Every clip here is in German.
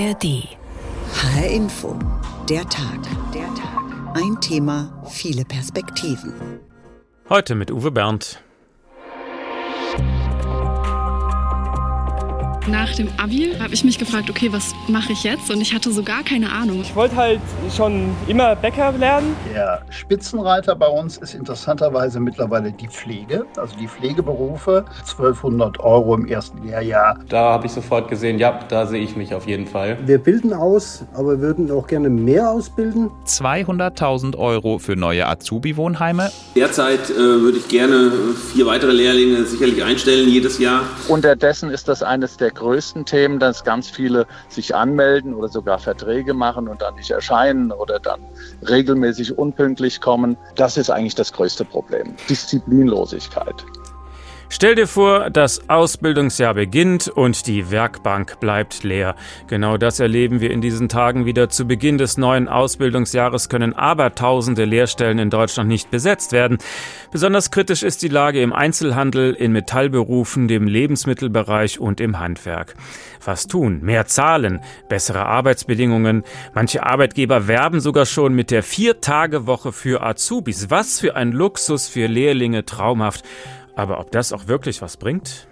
ARD. HR Info. Der Tag. Der Tag. Ein Thema, viele Perspektiven. Heute mit Uwe Berndt. Nach dem Abi habe ich mich gefragt, okay, was mache ich jetzt? Und ich hatte so gar keine Ahnung. Ich wollte halt schon immer Bäcker lernen. Der Spitzenreiter bei uns ist interessanterweise mittlerweile die Pflege, also die Pflegeberufe. 1200 Euro im ersten Lehrjahr. Da habe ich sofort gesehen, ja, da sehe ich mich auf jeden Fall. Wir bilden aus, aber würden auch gerne mehr ausbilden. 200.000 Euro für neue Azubi-Wohnheime. Derzeit äh, würde ich gerne vier weitere Lehrlinge sicherlich einstellen jedes Jahr. Unterdessen ist das eines der größten Themen, dass ganz viele sich anmelden oder sogar Verträge machen und dann nicht erscheinen oder dann regelmäßig unpünktlich kommen. Das ist eigentlich das größte Problem. Disziplinlosigkeit. Stell dir vor, das Ausbildungsjahr beginnt und die Werkbank bleibt leer. Genau das erleben wir in diesen Tagen wieder. Zu Beginn des neuen Ausbildungsjahres können aber tausende Lehrstellen in Deutschland nicht besetzt werden. Besonders kritisch ist die Lage im Einzelhandel, in Metallberufen, dem Lebensmittelbereich und im Handwerk. Was tun? Mehr zahlen, bessere Arbeitsbedingungen. Manche Arbeitgeber werben sogar schon mit der Vier-Tage-Woche für Azubis. Was für ein Luxus für Lehrlinge, traumhaft. Aber ob das auch wirklich was bringt?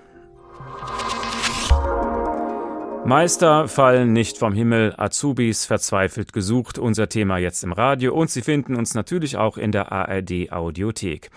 Meister fallen nicht vom Himmel, Azubis verzweifelt gesucht, unser Thema jetzt im Radio und Sie finden uns natürlich auch in der ARD Audiothek.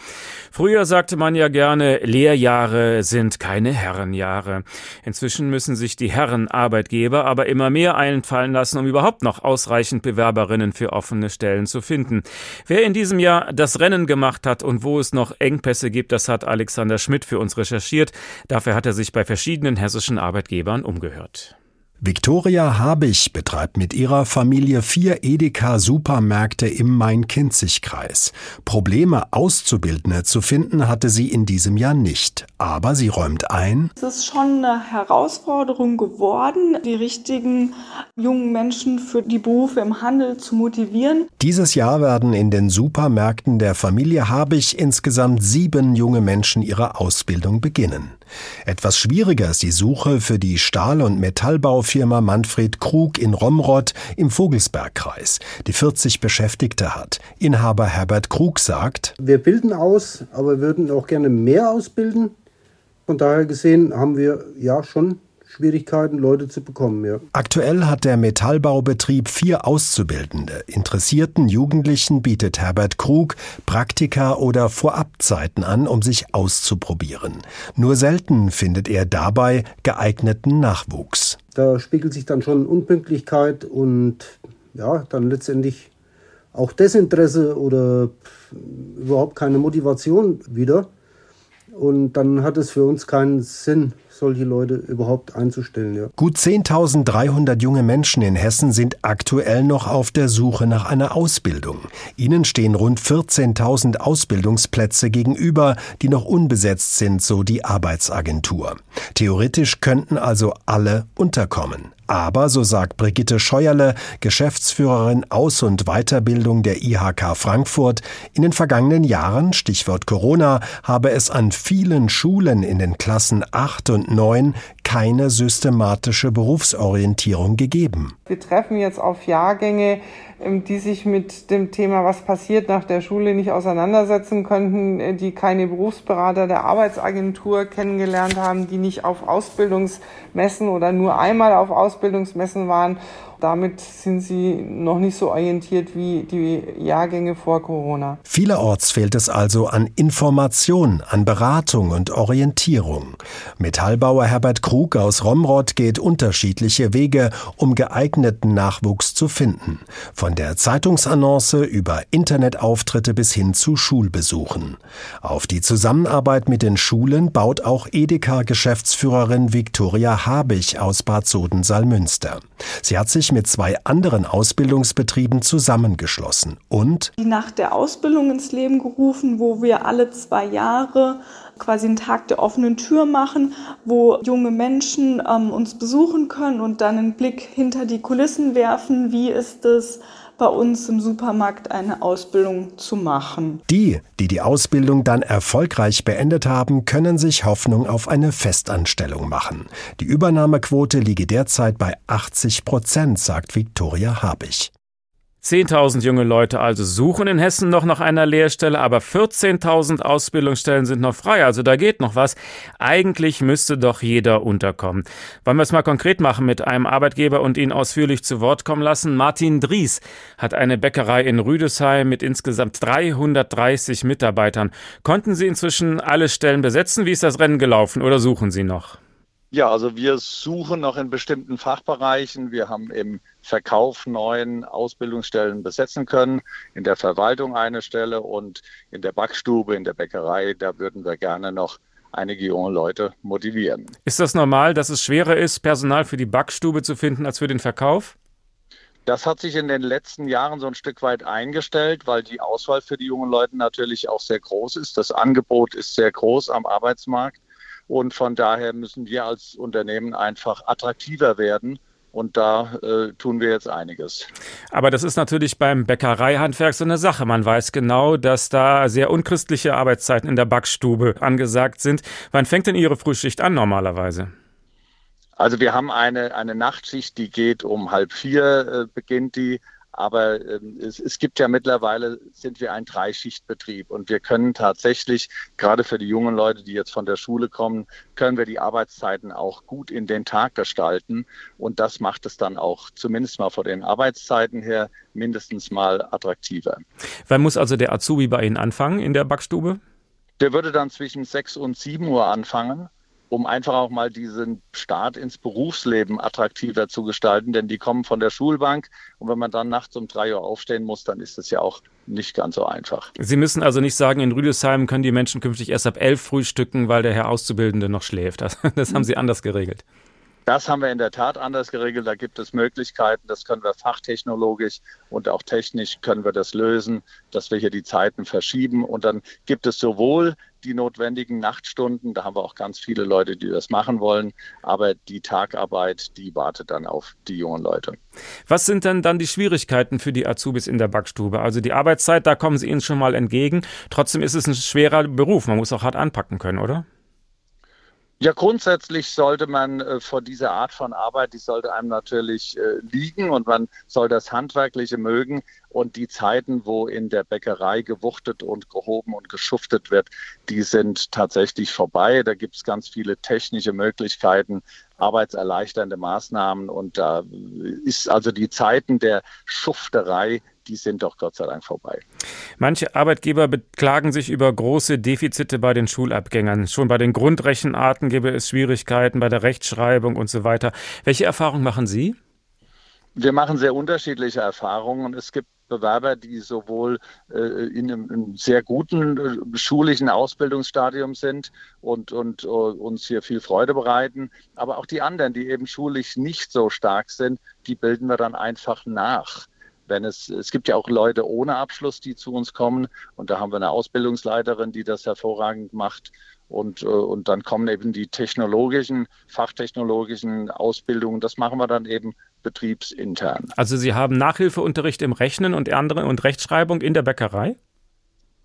Früher sagte man ja gerne, Lehrjahre sind keine Herrenjahre. Inzwischen müssen sich die Herren Arbeitgeber aber immer mehr einfallen lassen, um überhaupt noch ausreichend Bewerberinnen für offene Stellen zu finden. Wer in diesem Jahr das Rennen gemacht hat und wo es noch Engpässe gibt, das hat Alexander Schmidt für uns recherchiert. Dafür hat er sich bei verschiedenen hessischen Arbeitgebern umgehört. Viktoria Habich betreibt mit ihrer Familie vier Edeka-Supermärkte im Main-Kinzig-Kreis. Probleme, Auszubildende zu finden, hatte sie in diesem Jahr nicht. Aber sie räumt ein. Es ist schon eine Herausforderung geworden, die richtigen jungen Menschen für die Berufe im Handel zu motivieren. Dieses Jahr werden in den Supermärkten der Familie Habich insgesamt sieben junge Menschen ihre Ausbildung beginnen. Etwas schwieriger ist die Suche für die Stahl- und Metallbaufirma Manfred Krug in Romrod im Vogelsbergkreis, die 40 Beschäftigte hat. Inhaber Herbert Krug sagt, Wir bilden aus, aber würden auch gerne mehr ausbilden. Von daher gesehen haben wir ja schon Schwierigkeiten, Leute zu bekommen. Ja. Aktuell hat der Metallbaubetrieb vier Auszubildende. Interessierten Jugendlichen bietet Herbert Krug Praktika oder Vorabzeiten an, um sich auszuprobieren. Nur selten findet er dabei geeigneten Nachwuchs. Da spiegelt sich dann schon Unpünktlichkeit und ja, dann letztendlich auch Desinteresse oder überhaupt keine Motivation wieder. Und dann hat es für uns keinen Sinn, solche Leute überhaupt einzustellen. Ja. Gut 10.300 junge Menschen in Hessen sind aktuell noch auf der Suche nach einer Ausbildung. Ihnen stehen rund 14.000 Ausbildungsplätze gegenüber, die noch unbesetzt sind, so die Arbeitsagentur. Theoretisch könnten also alle unterkommen. Aber, so sagt Brigitte Scheuerle, Geschäftsführerin Aus- und Weiterbildung der IHK Frankfurt, in den vergangenen Jahren, Stichwort Corona, habe es an vielen Schulen in den Klassen 8 und 9 keine systematische Berufsorientierung gegeben. Wir treffen jetzt auf Jahrgänge, die sich mit dem Thema, was passiert nach der Schule, nicht auseinandersetzen könnten, die keine Berufsberater der Arbeitsagentur kennengelernt haben, die nicht auf Ausbildungsmessen oder nur einmal auf Ausbildungsmessen waren. Damit sind sie noch nicht so orientiert wie die Jahrgänge vor Corona. Vielerorts fehlt es also an Information, an Beratung und Orientierung. Metallbauer Herbert Krug aus Romrod geht unterschiedliche Wege, um geeigneten Nachwuchs zu finden. Von der Zeitungsannonce über Internetauftritte bis hin zu Schulbesuchen. Auf die Zusammenarbeit mit den Schulen baut auch Edeka-Geschäftsführerin Viktoria Habich aus Bad Soden-Salmünster. Sie hat sich mit zwei anderen Ausbildungsbetrieben zusammengeschlossen und die nach der Ausbildung ins Leben gerufen, wo wir alle zwei Jahre quasi einen Tag der offenen Tür machen, wo junge Menschen ähm, uns besuchen können und dann einen Blick hinter die Kulissen werfen. Wie ist es bei uns im Supermarkt eine Ausbildung zu machen. Die, die die Ausbildung dann erfolgreich beendet haben, können sich Hoffnung auf eine Festanstellung machen. Die Übernahmequote liege derzeit bei 80 Prozent, sagt Viktoria Habich. 10.000 junge Leute also suchen in Hessen noch nach einer Lehrstelle, aber 14.000 Ausbildungsstellen sind noch frei, also da geht noch was. Eigentlich müsste doch jeder unterkommen. Wollen wir es mal konkret machen mit einem Arbeitgeber und ihn ausführlich zu Wort kommen lassen? Martin Dries hat eine Bäckerei in Rüdesheim mit insgesamt 330 Mitarbeitern. Konnten Sie inzwischen alle Stellen besetzen? Wie ist das Rennen gelaufen oder suchen Sie noch? Ja, also wir suchen noch in bestimmten Fachbereichen. Wir haben im Verkauf neun Ausbildungsstellen besetzen können, in der Verwaltung eine Stelle und in der Backstube, in der Bäckerei, da würden wir gerne noch einige junge Leute motivieren. Ist das normal, dass es schwerer ist, Personal für die Backstube zu finden als für den Verkauf? Das hat sich in den letzten Jahren so ein Stück weit eingestellt, weil die Auswahl für die jungen Leute natürlich auch sehr groß ist. Das Angebot ist sehr groß am Arbeitsmarkt. Und von daher müssen wir als Unternehmen einfach attraktiver werden. Und da äh, tun wir jetzt einiges. Aber das ist natürlich beim Bäckereihandwerk so eine Sache. Man weiß genau, dass da sehr unchristliche Arbeitszeiten in der Backstube angesagt sind. Wann fängt denn Ihre Frühschicht an normalerweise? Also wir haben eine, eine Nachtschicht, die geht um halb vier, äh, beginnt die. Aber ähm, es, es, gibt ja mittlerweile, sind wir ein Dreischichtbetrieb und wir können tatsächlich, gerade für die jungen Leute, die jetzt von der Schule kommen, können wir die Arbeitszeiten auch gut in den Tag gestalten. Und das macht es dann auch zumindest mal von den Arbeitszeiten her mindestens mal attraktiver. Wann muss also der Azubi bei Ihnen anfangen in der Backstube? Der würde dann zwischen 6 und 7 Uhr anfangen um einfach auch mal diesen Start ins Berufsleben attraktiver zu gestalten, denn die kommen von der Schulbank und wenn man dann nachts um drei Uhr aufstehen muss, dann ist es ja auch nicht ganz so einfach. Sie müssen also nicht sagen, in Rüdesheim können die Menschen künftig erst ab elf frühstücken, weil der Herr Auszubildende noch schläft. Das, das haben Sie anders geregelt. Das haben wir in der Tat anders geregelt. Da gibt es Möglichkeiten. Das können wir fachtechnologisch und auch technisch können wir das lösen, dass wir hier die Zeiten verschieben. Und dann gibt es sowohl die notwendigen Nachtstunden, da haben wir auch ganz viele Leute, die das machen wollen, aber die Tagarbeit, die wartet dann auf die jungen Leute. Was sind denn dann die Schwierigkeiten für die Azubis in der Backstube? Also die Arbeitszeit, da kommen Sie ihnen schon mal entgegen. Trotzdem ist es ein schwerer Beruf. Man muss auch hart anpacken können, oder? Ja, grundsätzlich sollte man äh, vor dieser Art von Arbeit, die sollte einem natürlich äh, liegen und man soll das Handwerkliche mögen. Und die Zeiten, wo in der Bäckerei gewuchtet und gehoben und geschuftet wird, die sind tatsächlich vorbei. Da gibt es ganz viele technische Möglichkeiten, arbeitserleichternde Maßnahmen. Und da ist also die Zeiten der Schufterei die sind doch Gott sei Dank vorbei. Manche Arbeitgeber beklagen sich über große Defizite bei den Schulabgängern. Schon bei den Grundrechenarten gäbe es Schwierigkeiten bei der Rechtschreibung und so weiter. Welche Erfahrungen machen Sie? Wir machen sehr unterschiedliche Erfahrungen. Es gibt Bewerber, die sowohl äh, in einem, einem, sehr guten äh, schulischen Ausbildungsstadium sind und, und uh, uns hier viel Freude bereiten, aber auch die anderen, die eben schulisch nicht so stark sind, die bilden wir dann einfach nach wenn es, es gibt ja auch Leute ohne Abschluss, die zu uns kommen und da haben wir eine Ausbildungsleiterin, die das hervorragend macht und, äh, und dann kommen eben die technologischen, fachtechnologischen Ausbildungen, das machen wir dann eben betriebsintern. Also Sie haben Nachhilfeunterricht im Rechnen und andere und Rechtschreibung in der Bäckerei?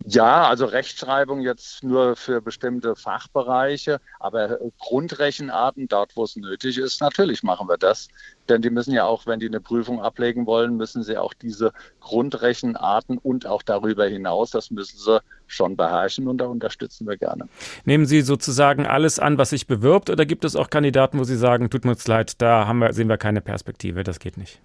Ja, also Rechtschreibung jetzt nur für bestimmte Fachbereiche, aber Grundrechenarten, dort wo es nötig ist, natürlich machen wir das. Denn die müssen ja auch, wenn die eine Prüfung ablegen wollen, müssen sie auch diese Grundrechenarten und auch darüber hinaus, das müssen sie schon beherrschen und da unterstützen wir gerne. Nehmen Sie sozusagen alles an, was sich bewirbt, oder gibt es auch Kandidaten, wo Sie sagen, tut mir leid, da haben wir, sehen wir keine Perspektive, das geht nicht?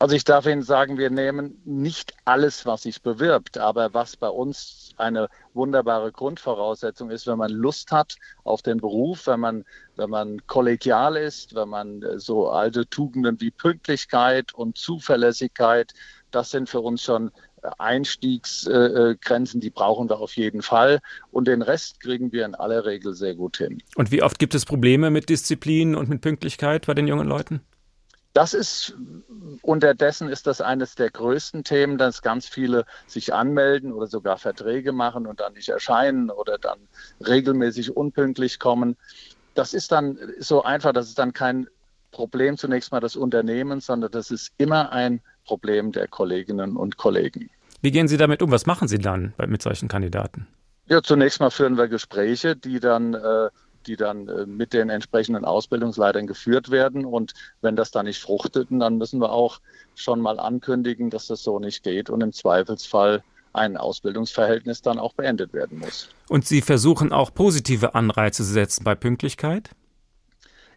Also ich darf Ihnen sagen, wir nehmen nicht alles, was sich bewirbt, aber was bei uns eine wunderbare Grundvoraussetzung ist, wenn man Lust hat auf den Beruf, wenn man, wenn man kollegial ist, wenn man äh, so alte Tugenden wie Pünktlichkeit und Zuverlässigkeit, das sind für uns schon äh, Einstiegsgrenzen, die brauchen wir auf jeden Fall. Und den Rest kriegen wir in aller Regel sehr gut hin. Und wie oft gibt es Probleme mit Disziplin und mit Pünktlichkeit bei den jungen Leuten? Das ist unterdessen ist das eines der größten Themen, dass ganz viele sich anmelden oder sogar Verträge machen und dann nicht erscheinen oder dann regelmäßig unpünktlich kommen. Das ist dann so einfach, das ist dann kein Problem zunächst mal des Unternehmens, sondern das ist immer ein Problem der Kolleginnen und Kollegen. Wie gehen Sie damit um? Was machen Sie dann mit solchen Kandidaten? Ja, zunächst mal führen wir Gespräche, die dann äh, die dann äh, mit den entsprechenden Ausbildungsleitern geführt werden. Und wenn das dann nicht fruchtet, dann müssen wir auch schon mal ankündigen, dass das so nicht geht und im Zweifelsfall ein Ausbildungsverhältnis dann auch beendet werden muss. Und Sie versuchen auch positive Anreize zu setzen bei Pünktlichkeit?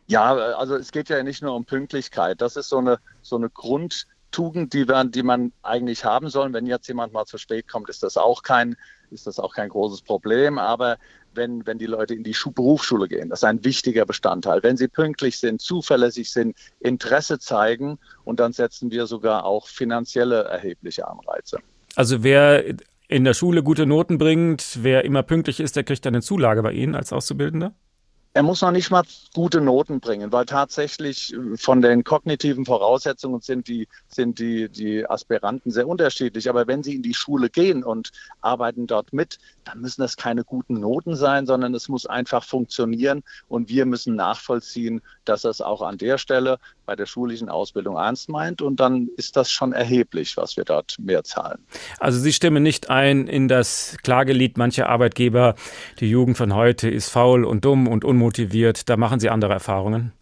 Ja, also es geht ja nicht nur um Pünktlichkeit. Das ist so eine, so eine Grundtugend, die, wir, die man eigentlich haben soll. Wenn jetzt jemand mal zu spät kommt, ist das auch kein, ist das auch kein großes Problem. Aber wenn, wenn die Leute in die Schu Berufsschule gehen. Das ist ein wichtiger Bestandteil. Wenn sie pünktlich sind, zuverlässig sind, Interesse zeigen und dann setzen wir sogar auch finanzielle erhebliche Anreize. Also wer in der Schule gute Noten bringt, wer immer pünktlich ist, der kriegt dann eine Zulage bei Ihnen als Auszubildender? Er muss noch nicht mal gute Noten bringen, weil tatsächlich äh, von den kognitiven Voraussetzungen sind die, sind die, die Aspiranten sehr unterschiedlich. Aber wenn sie in die Schule gehen und arbeiten dort mit, dann müssen das keine guten Noten sein, sondern es muss einfach funktionieren. Und wir müssen nachvollziehen, dass es auch an der Stelle bei der schulischen Ausbildung ernst meint. Und dann ist das schon erheblich, was wir dort mehr zahlen. Also Sie stimmen nicht ein in das Klagelied mancher Arbeitgeber, die Jugend von heute ist faul und dumm und unmotiviert. Da machen Sie andere Erfahrungen.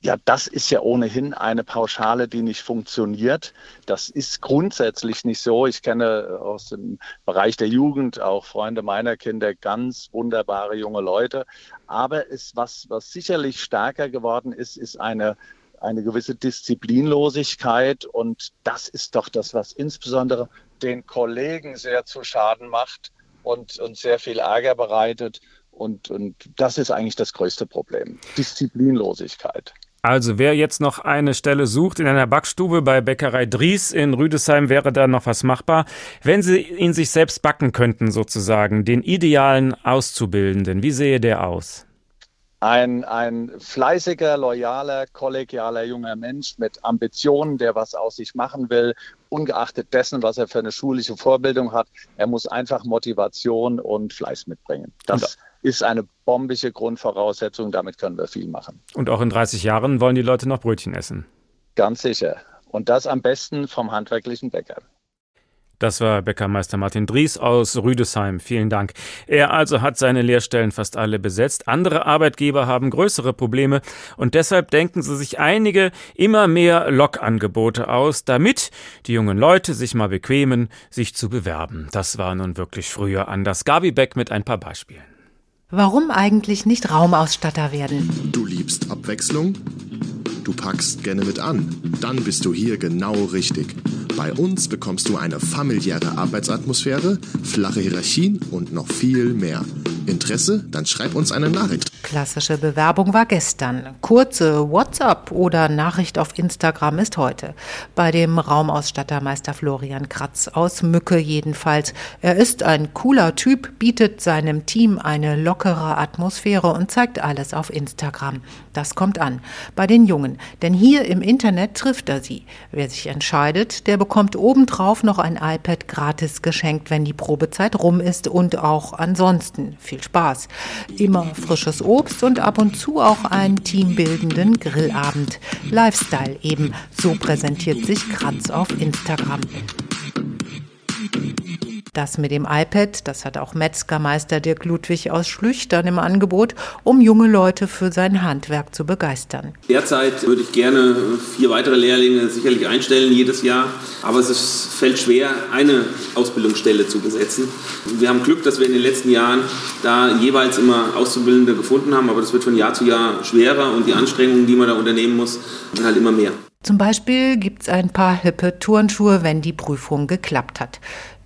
Ja, das ist ja ohnehin eine Pauschale, die nicht funktioniert. Das ist grundsätzlich nicht so. Ich kenne aus dem Bereich der Jugend auch Freunde meiner Kinder ganz wunderbare junge Leute. Aber es, was, was sicherlich stärker geworden ist, ist eine eine gewisse Disziplinlosigkeit. Und das ist doch das, was insbesondere den Kollegen sehr zu Schaden macht und, und sehr viel Ärger bereitet. Und, und das ist eigentlich das größte Problem. Disziplinlosigkeit. Also wer jetzt noch eine Stelle sucht in einer Backstube bei Bäckerei Dries in Rüdesheim, wäre da noch was machbar. Wenn Sie ihn sich selbst backen könnten, sozusagen, den idealen Auszubildenden, wie sehe der aus? ein, ein fleißiger, loyaler, kollegialer junger Mensch mit Ambitionen, der was aus sich machen will, ungeachtet dessen, was er für eine schulische Vorbildung hat. Er muss einfach Motivation und Fleiß mitbringen. Das und ist eine bombische Grundvoraussetzung. Damit können wir viel machen. Und auch in 30 Jahren wollen die Leute noch Brötchen essen. Ganz sicher. Und das am besten vom handwerklichen Bäcker. Das war Bäckermeister Martin Dries aus Rüdesheim. Vielen Dank. Er also hat seine Lehrstellen fast alle besetzt. Andere Arbeitgeber haben größere Probleme und deshalb denken sie sich einige immer mehr Lokangebote aus, damit die jungen Leute sich mal bequemen, sich zu bewerben. Das war nun wirklich früher anders. Gabi Beck mit ein paar Beispielen. Warum eigentlich nicht Raumausstatter werden? Du liebst Abwechslung? Du packst gerne mit an? Dann bist du hier genau richtig. Bei uns bekommst du eine familiäre Arbeitsatmosphäre, flache Hierarchien und noch viel mehr. Interesse? Dann schreib uns eine Nachricht. Klassische Bewerbung war gestern. Kurze WhatsApp oder Nachricht auf Instagram ist heute. Bei dem Raumausstatter Meister Florian Kratz aus Mücke jedenfalls. Er ist ein cooler Typ, bietet seinem Team eine lockere Atmosphäre und zeigt alles auf Instagram. Das kommt an. Bei den Jungen. Denn hier im Internet trifft er sie. Wer sich entscheidet, der bekommt obendrauf noch ein iPad gratis geschenkt, wenn die Probezeit rum ist und auch ansonsten. Viel Spaß. Immer frisches Obst und ab und zu auch einen teambildenden Grillabend. Lifestyle eben. So präsentiert sich Kratz auf Instagram. Das mit dem iPad, das hat auch Metzgermeister Dirk Ludwig aus Schlüchtern im Angebot, um junge Leute für sein Handwerk zu begeistern. Derzeit würde ich gerne vier weitere Lehrlinge sicherlich einstellen jedes Jahr, aber es ist, fällt schwer, eine Ausbildungsstelle zu besetzen. Wir haben Glück, dass wir in den letzten Jahren da jeweils immer Auszubildende gefunden haben, aber das wird von Jahr zu Jahr schwerer und die Anstrengungen, die man da unternehmen muss, sind halt immer mehr. Zum Beispiel gibt es ein paar hippe Turnschuhe, wenn die Prüfung geklappt hat.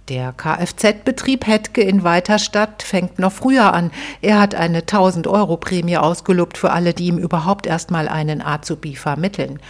Der Kfz-Betrieb Hetke in Weiterstadt fängt noch früher an. Er hat eine 1000 Euro Prämie ausgelobt für alle, die ihm überhaupt erstmal einen Azubi vermitteln.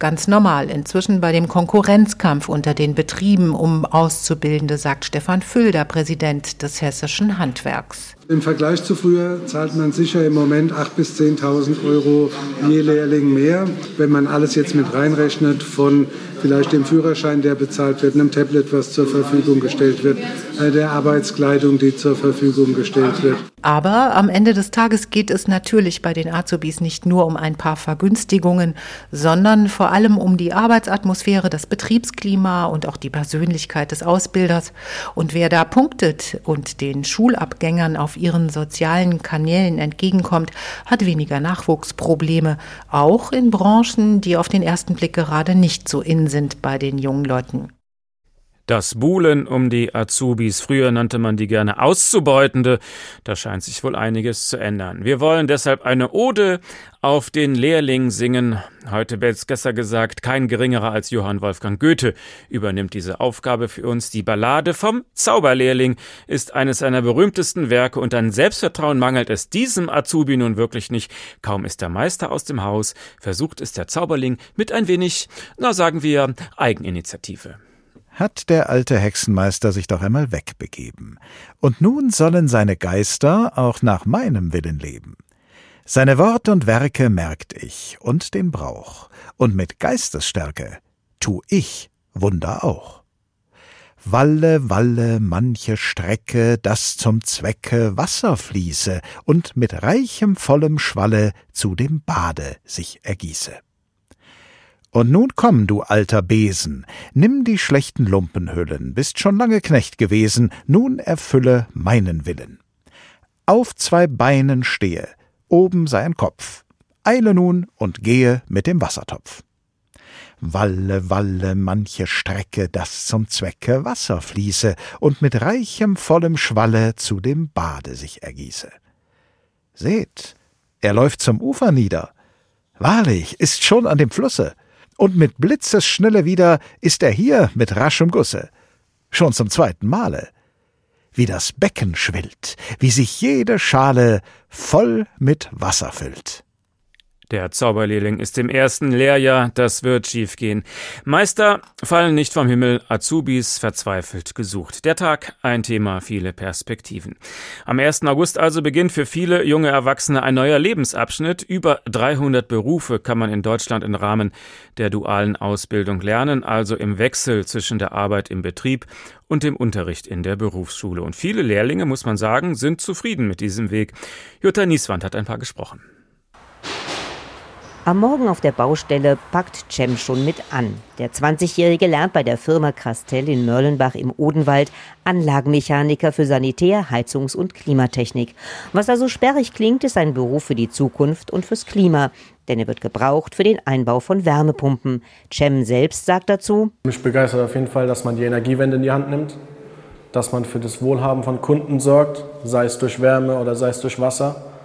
Ganz normal inzwischen bei dem Konkurrenzkampf unter den Betrieben um Auszubildende, sagt Stefan Füll, der Präsident des hessischen Handwerks. Im Vergleich zu früher zahlt man sicher im Moment 8.000 bis 10.000 Euro je Lehrling mehr. Wenn man alles jetzt mit reinrechnet von vielleicht dem Führerschein, der bezahlt wird, einem Tablet, was zur Verfügung gestellt wird, äh, der Arbeitskleidung, die zur Verfügung gestellt wird. Aber am Ende des Tages geht es natürlich bei den Azubis nicht nur um ein paar Vergünstigungen, sondern vor allem um die Arbeitsatmosphäre, das Betriebsklima und auch die Persönlichkeit des Ausbilders. Und wer da punktet und den Schulabgängern auf ihren sozialen Kanälen entgegenkommt, hat weniger Nachwuchsprobleme, auch in Branchen, die auf den ersten Blick gerade nicht so in sind bei den jungen Leuten. Das Buhlen um die Azubis, früher nannte man die gerne Auszubeutende, da scheint sich wohl einiges zu ändern. Wir wollen deshalb eine Ode auf den Lehrling singen. Heute besser gesagt, kein geringerer als Johann Wolfgang Goethe übernimmt diese Aufgabe für uns. Die Ballade vom Zauberlehrling ist eines seiner berühmtesten Werke und an Selbstvertrauen mangelt es diesem Azubi nun wirklich nicht. Kaum ist der Meister aus dem Haus, versucht es der Zauberling mit ein wenig, na sagen wir, Eigeninitiative hat der alte Hexenmeister sich doch einmal wegbegeben. Und nun sollen seine Geister auch nach meinem Willen leben. Seine Wort und Werke merkt ich und den Brauch, und mit Geistesstärke tu ich Wunder auch. Walle, walle, manche Strecke, das zum Zwecke Wasser fließe und mit reichem, vollem Schwalle zu dem Bade sich ergieße. Und nun komm, du alter Besen, nimm die schlechten Lumpenhüllen, bist schon lange Knecht gewesen, nun erfülle meinen Willen. Auf zwei Beinen stehe, oben sei ein Kopf, eile nun und gehe mit dem Wassertopf. Walle, walle, manche Strecke, das zum Zwecke Wasser fließe und mit reichem, vollem Schwalle zu dem Bade sich ergieße. Seht, er läuft zum Ufer nieder. Wahrlich, ist schon an dem Flusse und mit Blitzesschnelle wieder ist er hier mit raschem Gusse. Schon zum zweiten Male. Wie das Becken schwillt, wie sich jede Schale voll mit Wasser füllt. Der Zauberlehrling ist im ersten Lehrjahr, das wird schiefgehen. Meister fallen nicht vom Himmel, Azubis verzweifelt gesucht. Der Tag, ein Thema, viele Perspektiven. Am 1. August also beginnt für viele junge Erwachsene ein neuer Lebensabschnitt. Über 300 Berufe kann man in Deutschland im Rahmen der dualen Ausbildung lernen, also im Wechsel zwischen der Arbeit im Betrieb und dem Unterricht in der Berufsschule. Und viele Lehrlinge, muss man sagen, sind zufrieden mit diesem Weg. Jutta Nieswand hat ein paar gesprochen. Am Morgen auf der Baustelle packt Cem schon mit an. Der 20-Jährige lernt bei der Firma Krastell in Mörlenbach im Odenwald Anlagenmechaniker für Sanitär-, Heizungs- und Klimatechnik. Was also sperrig klingt, ist ein Beruf für die Zukunft und fürs Klima. Denn er wird gebraucht für den Einbau von Wärmepumpen. Cem selbst sagt dazu: Mich begeistert auf jeden Fall, dass man die Energiewende in die Hand nimmt, dass man für das Wohlhaben von Kunden sorgt, sei es durch Wärme oder sei es durch Wasser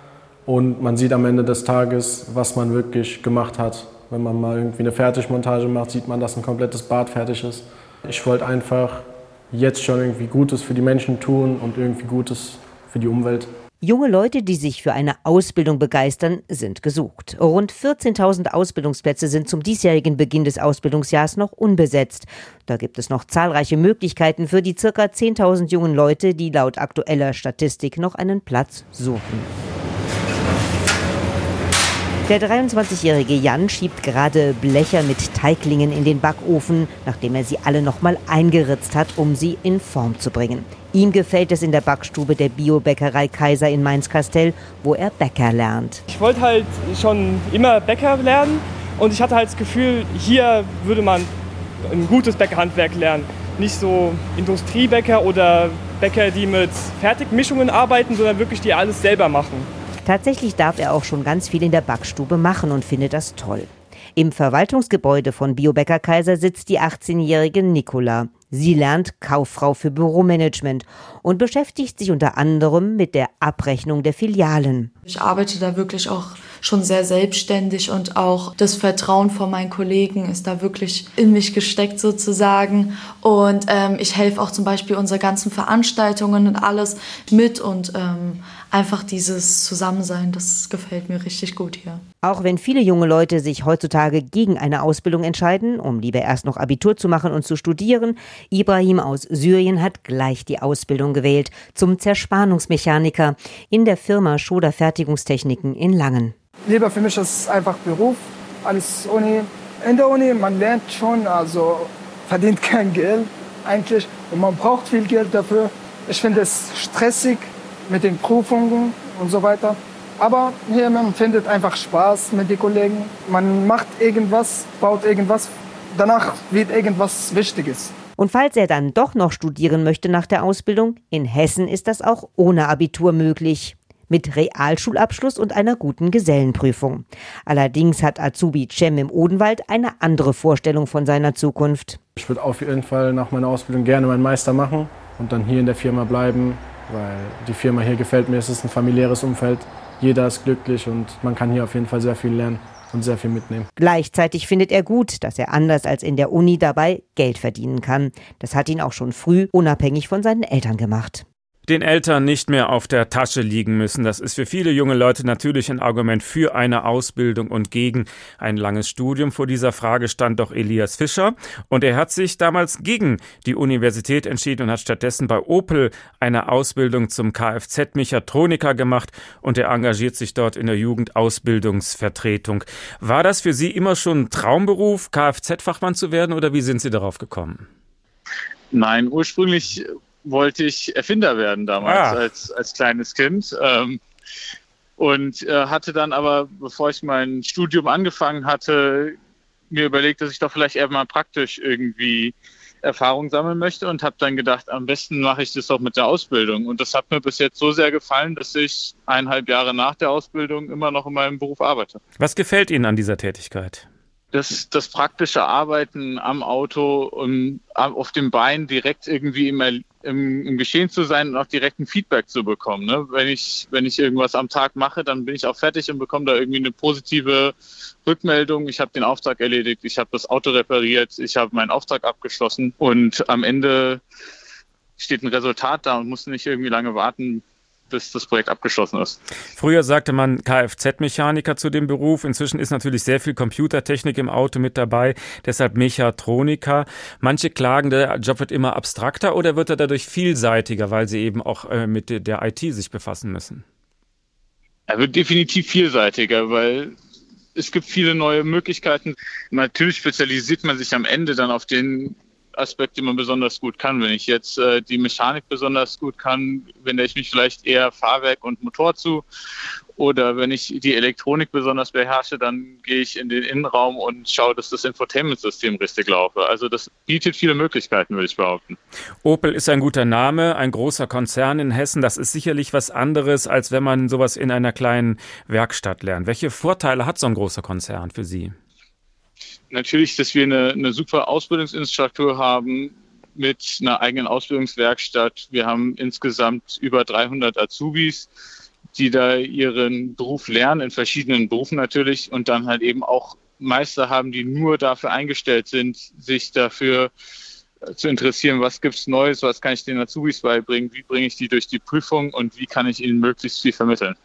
und man sieht am Ende des Tages, was man wirklich gemacht hat. Wenn man mal irgendwie eine Fertigmontage macht, sieht man, dass ein komplettes Bad fertig ist. Ich wollte einfach jetzt schon irgendwie Gutes für die Menschen tun und irgendwie Gutes für die Umwelt. Junge Leute, die sich für eine Ausbildung begeistern, sind gesucht. Rund 14.000 Ausbildungsplätze sind zum diesjährigen Beginn des Ausbildungsjahrs noch unbesetzt. Da gibt es noch zahlreiche Möglichkeiten für die ca. 10.000 jungen Leute, die laut aktueller Statistik noch einen Platz suchen. Der 23-jährige Jan schiebt gerade Blecher mit Teiglingen in den Backofen, nachdem er sie alle nochmal eingeritzt hat, um sie in Form zu bringen. Ihm gefällt es in der Backstube der Biobäckerei Kaiser in Mainz-Kastell, wo er Bäcker lernt. Ich wollte halt schon immer Bäcker lernen und ich hatte halt das Gefühl, hier würde man ein gutes Bäckerhandwerk lernen. Nicht so Industriebäcker oder Bäcker, die mit Fertigmischungen arbeiten, sondern wirklich die alles selber machen. Tatsächlich darf er auch schon ganz viel in der Backstube machen und findet das toll. Im Verwaltungsgebäude von Biobäcker Kaiser sitzt die 18-jährige Nicola. Sie lernt Kauffrau für Büromanagement und beschäftigt sich unter anderem mit der Abrechnung der Filialen. Ich arbeite da wirklich auch schon sehr selbstständig und auch das Vertrauen von meinen Kollegen ist da wirklich in mich gesteckt sozusagen. Und ähm, ich helfe auch zum Beispiel unsere ganzen Veranstaltungen und alles mit und ähm, einfach dieses Zusammensein, das gefällt mir richtig gut hier. Auch wenn viele junge Leute sich heutzutage gegen eine Ausbildung entscheiden, um lieber erst noch Abitur zu machen und zu studieren, Ibrahim aus Syrien hat gleich die Ausbildung gewählt zum Zerspannungsmechaniker in der Firma Schoder Fertigungstechniken in Langen. Lieber für mich ist einfach Beruf, alles Uni. In der Uni, man lernt schon, also verdient kein Geld eigentlich und man braucht viel Geld dafür. Ich finde es stressig mit den Prüfungen und so weiter. Aber hier, man findet einfach Spaß mit den Kollegen. Man macht irgendwas, baut irgendwas. Danach wird irgendwas Wichtiges. Und falls er dann doch noch studieren möchte nach der Ausbildung, in Hessen ist das auch ohne Abitur möglich. Mit Realschulabschluss und einer guten Gesellenprüfung. Allerdings hat Azubi Cem im Odenwald eine andere Vorstellung von seiner Zukunft. Ich würde auf jeden Fall nach meiner Ausbildung gerne meinen Meister machen und dann hier in der Firma bleiben, weil die Firma hier gefällt mir. Es ist ein familiäres Umfeld jeder ist glücklich und man kann hier auf jeden Fall sehr viel lernen und sehr viel mitnehmen. Gleichzeitig findet er gut, dass er anders als in der Uni dabei Geld verdienen kann. Das hat ihn auch schon früh unabhängig von seinen Eltern gemacht den Eltern nicht mehr auf der Tasche liegen müssen. Das ist für viele junge Leute natürlich ein Argument für eine Ausbildung und gegen ein langes Studium. Vor dieser Frage stand doch Elias Fischer und er hat sich damals gegen die Universität entschieden und hat stattdessen bei Opel eine Ausbildung zum Kfz-Mechatroniker gemacht und er engagiert sich dort in der Jugendausbildungsvertretung. War das für Sie immer schon ein Traumberuf, Kfz-Fachmann zu werden oder wie sind Sie darauf gekommen? Nein, ursprünglich wollte ich Erfinder werden damals ah. als, als kleines Kind. Ähm, und äh, hatte dann aber, bevor ich mein Studium angefangen hatte, mir überlegt, dass ich doch vielleicht eher mal praktisch irgendwie Erfahrung sammeln möchte und habe dann gedacht, am besten mache ich das doch mit der Ausbildung. Und das hat mir bis jetzt so sehr gefallen, dass ich eineinhalb Jahre nach der Ausbildung immer noch in meinem Beruf arbeite. Was gefällt Ihnen an dieser Tätigkeit? Das, das praktische Arbeiten am Auto und auf dem Bein direkt irgendwie im, im, im Geschehen zu sein und auch direkt ein Feedback zu bekommen. Ne? Wenn, ich, wenn ich irgendwas am Tag mache, dann bin ich auch fertig und bekomme da irgendwie eine positive Rückmeldung. Ich habe den Auftrag erledigt, ich habe das Auto repariert, ich habe meinen Auftrag abgeschlossen und am Ende steht ein Resultat da und muss nicht irgendwie lange warten, bis das Projekt abgeschlossen ist. Früher sagte man Kfz-Mechaniker zu dem Beruf. Inzwischen ist natürlich sehr viel Computertechnik im Auto mit dabei, deshalb Mechatroniker. Manche klagen, der Job wird immer abstrakter oder wird er dadurch vielseitiger, weil sie eben auch äh, mit der IT sich befassen müssen? Er wird definitiv vielseitiger, weil es gibt viele neue Möglichkeiten. Natürlich spezialisiert man sich am Ende dann auf den Aspekt, den man besonders gut kann. Wenn ich jetzt äh, die Mechanik besonders gut kann, wende ich mich vielleicht eher Fahrwerk und Motor zu. Oder wenn ich die Elektronik besonders beherrsche, dann gehe ich in den Innenraum und schaue, dass das Infotainment-System richtig laufe. Also das bietet viele Möglichkeiten, würde ich behaupten. Opel ist ein guter Name, ein großer Konzern in Hessen. Das ist sicherlich was anderes, als wenn man sowas in einer kleinen Werkstatt lernt. Welche Vorteile hat so ein großer Konzern für Sie? Natürlich, dass wir eine, eine super Ausbildungsinstruktur haben mit einer eigenen Ausbildungswerkstatt. Wir haben insgesamt über 300 Azubis, die da ihren Beruf lernen, in verschiedenen Berufen natürlich, und dann halt eben auch Meister haben, die nur dafür eingestellt sind, sich dafür äh, zu interessieren, was gibt's Neues, was kann ich den Azubis beibringen, wie bringe ich die durch die Prüfung und wie kann ich ihnen möglichst viel vermitteln.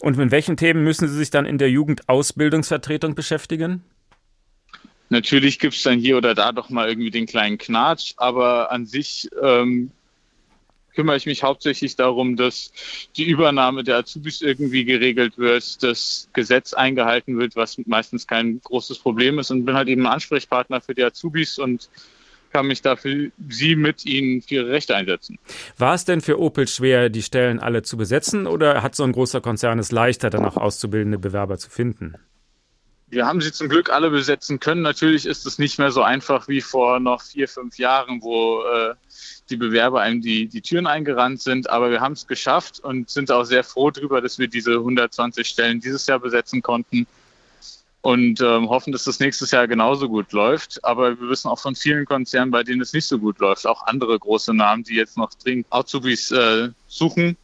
Und mit welchen Themen müssen Sie sich dann in der Jugendausbildungsvertretung beschäftigen? Natürlich gibt es dann hier oder da doch mal irgendwie den kleinen Knatsch, aber an sich ähm, kümmere ich mich hauptsächlich darum, dass die Übernahme der Azubis irgendwie geregelt wird, dass Gesetz eingehalten wird, was meistens kein großes Problem ist und bin halt eben Ansprechpartner für die Azubis und kann mich dafür sie mit ihnen für ihre Rechte einsetzen. War es denn für Opel schwer, die Stellen alle zu besetzen oder hat so ein großer Konzern es leichter, danach auszubildende Bewerber zu finden? Wir haben sie zum Glück alle besetzen können. Natürlich ist es nicht mehr so einfach wie vor noch vier, fünf Jahren, wo äh, die Bewerber einem die, die Türen eingerannt sind. Aber wir haben es geschafft und sind auch sehr froh darüber, dass wir diese 120 Stellen dieses Jahr besetzen konnten und ähm, hoffen, dass das nächstes Jahr genauso gut läuft. Aber wir wissen auch von vielen Konzernen, bei denen es nicht so gut läuft, auch andere große Namen, die jetzt noch dringend Azubis äh, suchen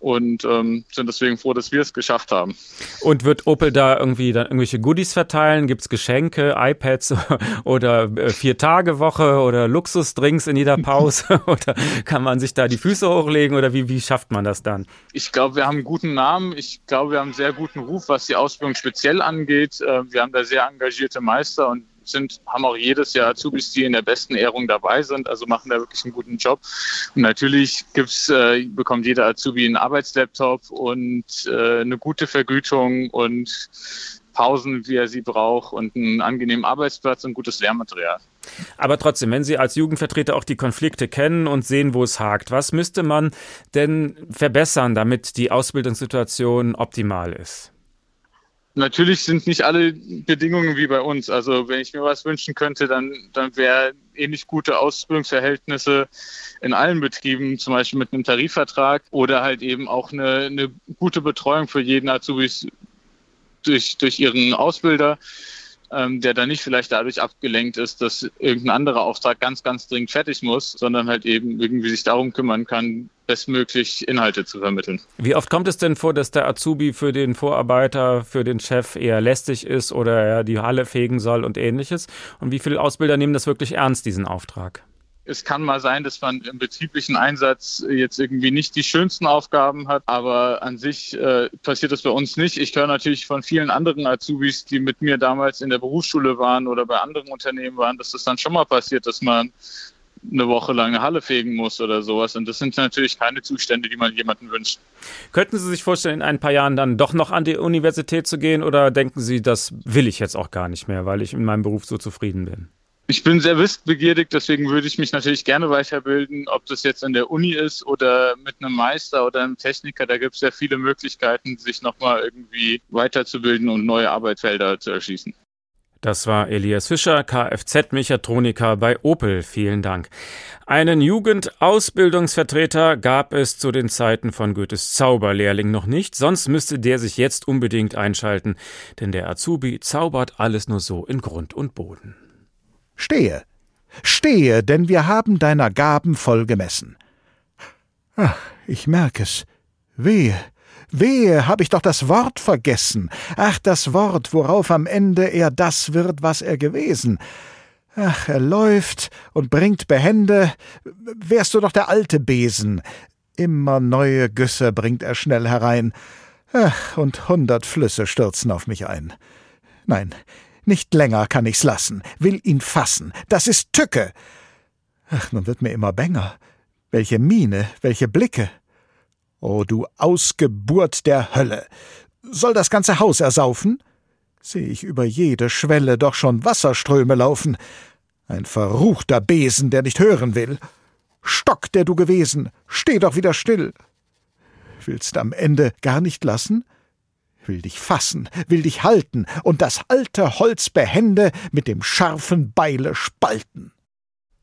und ähm, sind deswegen froh, dass wir es geschafft haben. Und wird Opel da irgendwie dann irgendwelche Goodies verteilen? Gibt es Geschenke, iPads oder äh, Vier-Tage-Woche oder Luxusdrinks in jeder Pause? oder kann man sich da die Füße hochlegen oder wie, wie schafft man das dann? Ich glaube, wir haben einen guten Namen. Ich glaube, wir haben einen sehr guten Ruf, was die Ausbildung speziell angeht. Äh, wir haben da sehr engagierte Meister und sind, haben auch jedes Jahr Azubis, die in der besten Ehrung dabei sind, also machen da wirklich einen guten Job. Und natürlich gibt's, äh, bekommt jeder Azubi einen Arbeitslaptop und äh, eine gute Vergütung und Pausen, wie er sie braucht und einen angenehmen Arbeitsplatz und gutes Lehrmaterial. Aber trotzdem, wenn Sie als Jugendvertreter auch die Konflikte kennen und sehen, wo es hakt, was müsste man denn verbessern, damit die Ausbildungssituation optimal ist? Natürlich sind nicht alle Bedingungen wie bei uns. Also wenn ich mir was wünschen könnte, dann, dann wäre ähnlich gute Ausbildungsverhältnisse in allen Betrieben, zum Beispiel mit einem Tarifvertrag oder halt eben auch eine, eine gute Betreuung für jeden Azubis durch, durch ihren Ausbilder ähm, der dann nicht vielleicht dadurch abgelenkt ist, dass irgendein anderer Auftrag ganz, ganz dringend fertig muss, sondern halt eben irgendwie sich darum kümmern kann, bestmöglich Inhalte zu vermitteln. Wie oft kommt es denn vor, dass der Azubi für den Vorarbeiter, für den Chef eher lästig ist oder er die Halle fegen soll und ähnliches? Und wie viele Ausbilder nehmen das wirklich ernst, diesen Auftrag? Es kann mal sein, dass man im betrieblichen Einsatz jetzt irgendwie nicht die schönsten Aufgaben hat, aber an sich äh, passiert das bei uns nicht. Ich höre natürlich von vielen anderen Azubis, die mit mir damals in der Berufsschule waren oder bei anderen Unternehmen waren, dass das dann schon mal passiert, dass man eine Woche lang eine Halle fegen muss oder sowas. Und das sind natürlich keine Zustände, die man jemandem wünscht. Könnten Sie sich vorstellen, in ein paar Jahren dann doch noch an die Universität zu gehen oder denken Sie, das will ich jetzt auch gar nicht mehr, weil ich in meinem Beruf so zufrieden bin? Ich bin sehr wissbegierig, deswegen würde ich mich natürlich gerne weiterbilden, ob das jetzt an der Uni ist oder mit einem Meister oder einem Techniker. Da gibt es sehr viele Möglichkeiten, sich nochmal irgendwie weiterzubilden und neue Arbeitsfelder zu erschließen. Das war Elias Fischer, Kfz-Mechatroniker bei Opel. Vielen Dank. Einen Jugendausbildungsvertreter gab es zu den Zeiten von Goethes Zauberlehrling noch nicht, sonst müsste der sich jetzt unbedingt einschalten, denn der Azubi zaubert alles nur so in Grund und Boden. Stehe, stehe, denn wir haben deiner Gaben voll gemessen. Ach, ich merk es. Wehe, wehe, hab ich doch das Wort vergessen. Ach, das Wort, worauf am Ende er das wird, was er gewesen. Ach, er läuft und bringt Behände. Wärst du doch der alte Besen. Immer neue Güsse bringt er schnell herein. Ach, und hundert Flüsse stürzen auf mich ein. Nein, nicht länger kann ich's lassen, will ihn fassen. Das ist Tücke. Ach, nun wird mir immer bänger. Welche Miene, welche Blicke. O du Ausgeburt der Hölle. Soll das ganze Haus ersaufen? Seh ich über jede Schwelle doch schon Wasserströme laufen. Ein verruchter Besen, der nicht hören will. Stock, der du gewesen, steh doch wieder still. Willst am Ende gar nicht lassen? Will dich fassen, will dich halten und das alte Holz behende mit dem scharfen Beile spalten.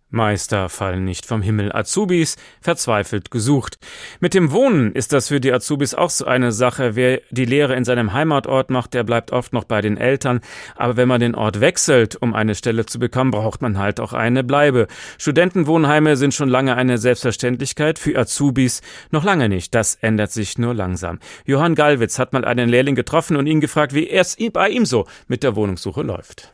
Meister fallen nicht vom Himmel. Azubis verzweifelt gesucht. Mit dem Wohnen ist das für die Azubis auch so eine Sache. Wer die Lehre in seinem Heimatort macht, der bleibt oft noch bei den Eltern. Aber wenn man den Ort wechselt, um eine Stelle zu bekommen, braucht man halt auch eine Bleibe. Studentenwohnheime sind schon lange eine Selbstverständlichkeit, für Azubis noch lange nicht. Das ändert sich nur langsam. Johann Gallwitz hat mal einen Lehrling getroffen und ihn gefragt, wie es bei ihm so mit der Wohnungssuche läuft.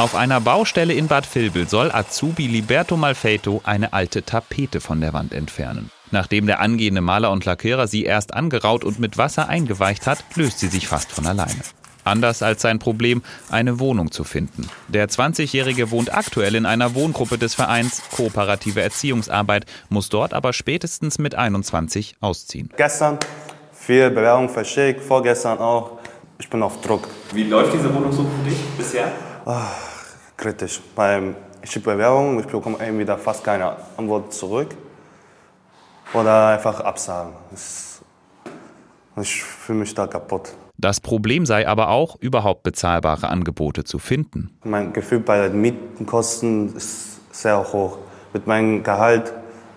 Auf einer Baustelle in Bad Vilbel soll Azubi Liberto Malfeito eine alte Tapete von der Wand entfernen. Nachdem der angehende Maler und Lackierer sie erst angeraut und mit Wasser eingeweicht hat, löst sie sich fast von alleine. Anders als sein Problem, eine Wohnung zu finden. Der 20-Jährige wohnt aktuell in einer Wohngruppe des Vereins Kooperative Erziehungsarbeit, muss dort aber spätestens mit 21 ausziehen. Gestern vier Bewerbungen verschickt, vorgestern auch. Ich bin auf Druck. Wie läuft diese Wohnungssuche für dich bisher? Oh kritisch. Weil ich schicke Bewerbungen, ich bekomme irgendwie da fast keine Antwort zurück. Oder einfach Absagen. Ich fühle mich da kaputt. Das Problem sei aber auch, überhaupt bezahlbare Angebote zu finden. Mein Gefühl bei den Mietenkosten ist sehr hoch. Mit meinem Gehalt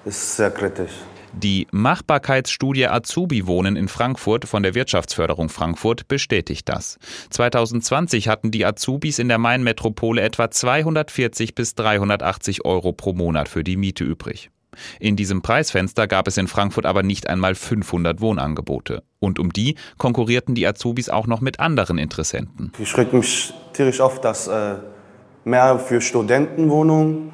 ist es sehr kritisch. Die Machbarkeitsstudie Azubi Wohnen in Frankfurt von der Wirtschaftsförderung Frankfurt bestätigt das. 2020 hatten die Azubis in der Main-Metropole etwa 240 bis 380 Euro pro Monat für die Miete übrig. In diesem Preisfenster gab es in Frankfurt aber nicht einmal 500 Wohnangebote. Und um die konkurrierten die Azubis auch noch mit anderen Interessenten. Ich schrecke mich tierisch auf, dass äh, mehr für Studentenwohnungen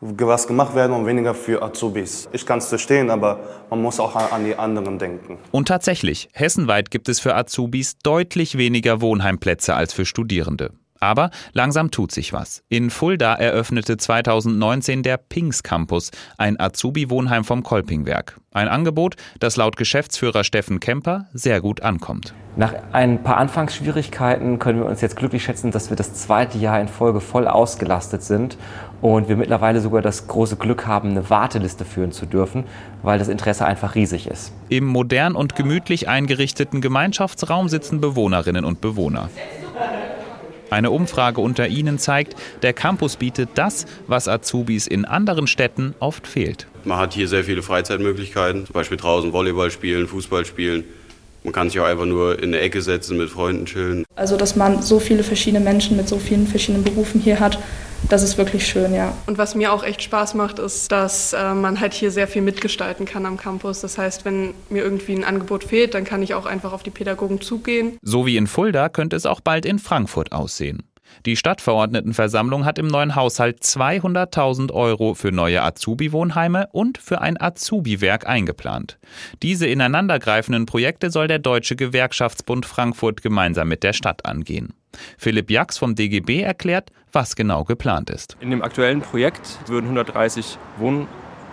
was gemacht werden und weniger für Azubis. Ich kann es verstehen, aber man muss auch an die anderen denken. Und tatsächlich, hessenweit gibt es für Azubis deutlich weniger Wohnheimplätze als für Studierende. Aber langsam tut sich was. In Fulda eröffnete 2019 der Pings Campus, ein Azubi-Wohnheim vom Kolpingwerk. Ein Angebot, das laut Geschäftsführer Steffen Kemper sehr gut ankommt. Nach ein paar Anfangsschwierigkeiten können wir uns jetzt glücklich schätzen, dass wir das zweite Jahr in Folge voll ausgelastet sind und wir mittlerweile sogar das große Glück haben, eine Warteliste führen zu dürfen, weil das Interesse einfach riesig ist. Im modern und gemütlich eingerichteten Gemeinschaftsraum sitzen Bewohnerinnen und Bewohner. Eine Umfrage unter ihnen zeigt, der Campus bietet das, was Azubis in anderen Städten oft fehlt. Man hat hier sehr viele Freizeitmöglichkeiten, zum Beispiel draußen Volleyball spielen, Fußball spielen. Man kann sich auch einfach nur in eine Ecke setzen, mit Freunden chillen. Also, dass man so viele verschiedene Menschen mit so vielen verschiedenen Berufen hier hat, das ist wirklich schön, ja. Und was mir auch echt Spaß macht, ist, dass äh, man halt hier sehr viel mitgestalten kann am Campus. Das heißt, wenn mir irgendwie ein Angebot fehlt, dann kann ich auch einfach auf die Pädagogen zugehen. So wie in Fulda könnte es auch bald in Frankfurt aussehen. Die Stadtverordnetenversammlung hat im neuen Haushalt 200.000 Euro für neue Azubi-Wohnheime und für ein Azubi-Werk eingeplant. Diese ineinandergreifenden Projekte soll der Deutsche Gewerkschaftsbund Frankfurt gemeinsam mit der Stadt angehen. Philipp Jax vom DGB erklärt, was genau geplant ist. In dem aktuellen Projekt würden 130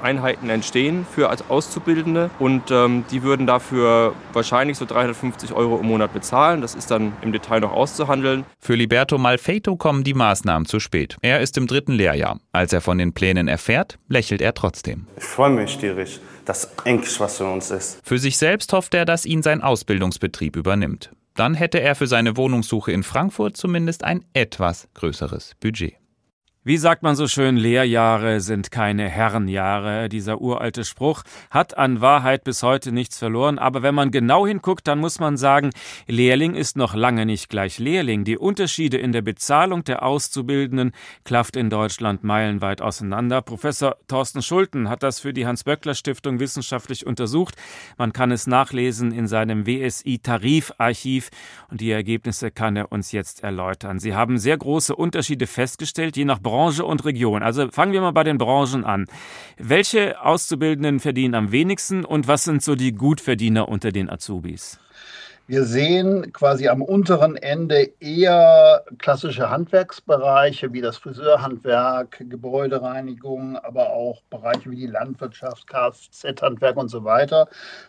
Wohneinheiten entstehen für Auszubildende und ähm, die würden dafür wahrscheinlich so 350 Euro im Monat bezahlen. Das ist dann im Detail noch auszuhandeln. Für Liberto Malfeito kommen die Maßnahmen zu spät. Er ist im dritten Lehrjahr. Als er von den Plänen erfährt, lächelt er trotzdem. Ich freue mich tierisch, dass endlich was für uns ist. Für sich selbst hofft er, dass ihn sein Ausbildungsbetrieb übernimmt. Dann hätte er für seine Wohnungssuche in Frankfurt zumindest ein etwas größeres Budget. Wie sagt man so schön, Lehrjahre sind keine Herrenjahre. Dieser uralte Spruch hat an Wahrheit bis heute nichts verloren. Aber wenn man genau hinguckt, dann muss man sagen, Lehrling ist noch lange nicht gleich Lehrling. Die Unterschiede in der Bezahlung der Auszubildenden klafft in Deutschland meilenweit auseinander. Professor Thorsten Schulten hat das für die Hans-Böckler-Stiftung wissenschaftlich untersucht. Man kann es nachlesen in seinem WSI-Tarifarchiv und die Ergebnisse kann er uns jetzt erläutern. Sie haben sehr große Unterschiede festgestellt, je nach Branche und Region. Also fangen wir mal bei den Branchen an. Welche Auszubildenden verdienen am wenigsten und was sind so die Gutverdiener unter den Azubis? Wir sehen quasi am unteren Ende eher klassische Handwerksbereiche wie das Friseurhandwerk, Gebäudereinigung, aber auch Bereiche wie die Landwirtschaft, Kfz-Handwerk und so weiter.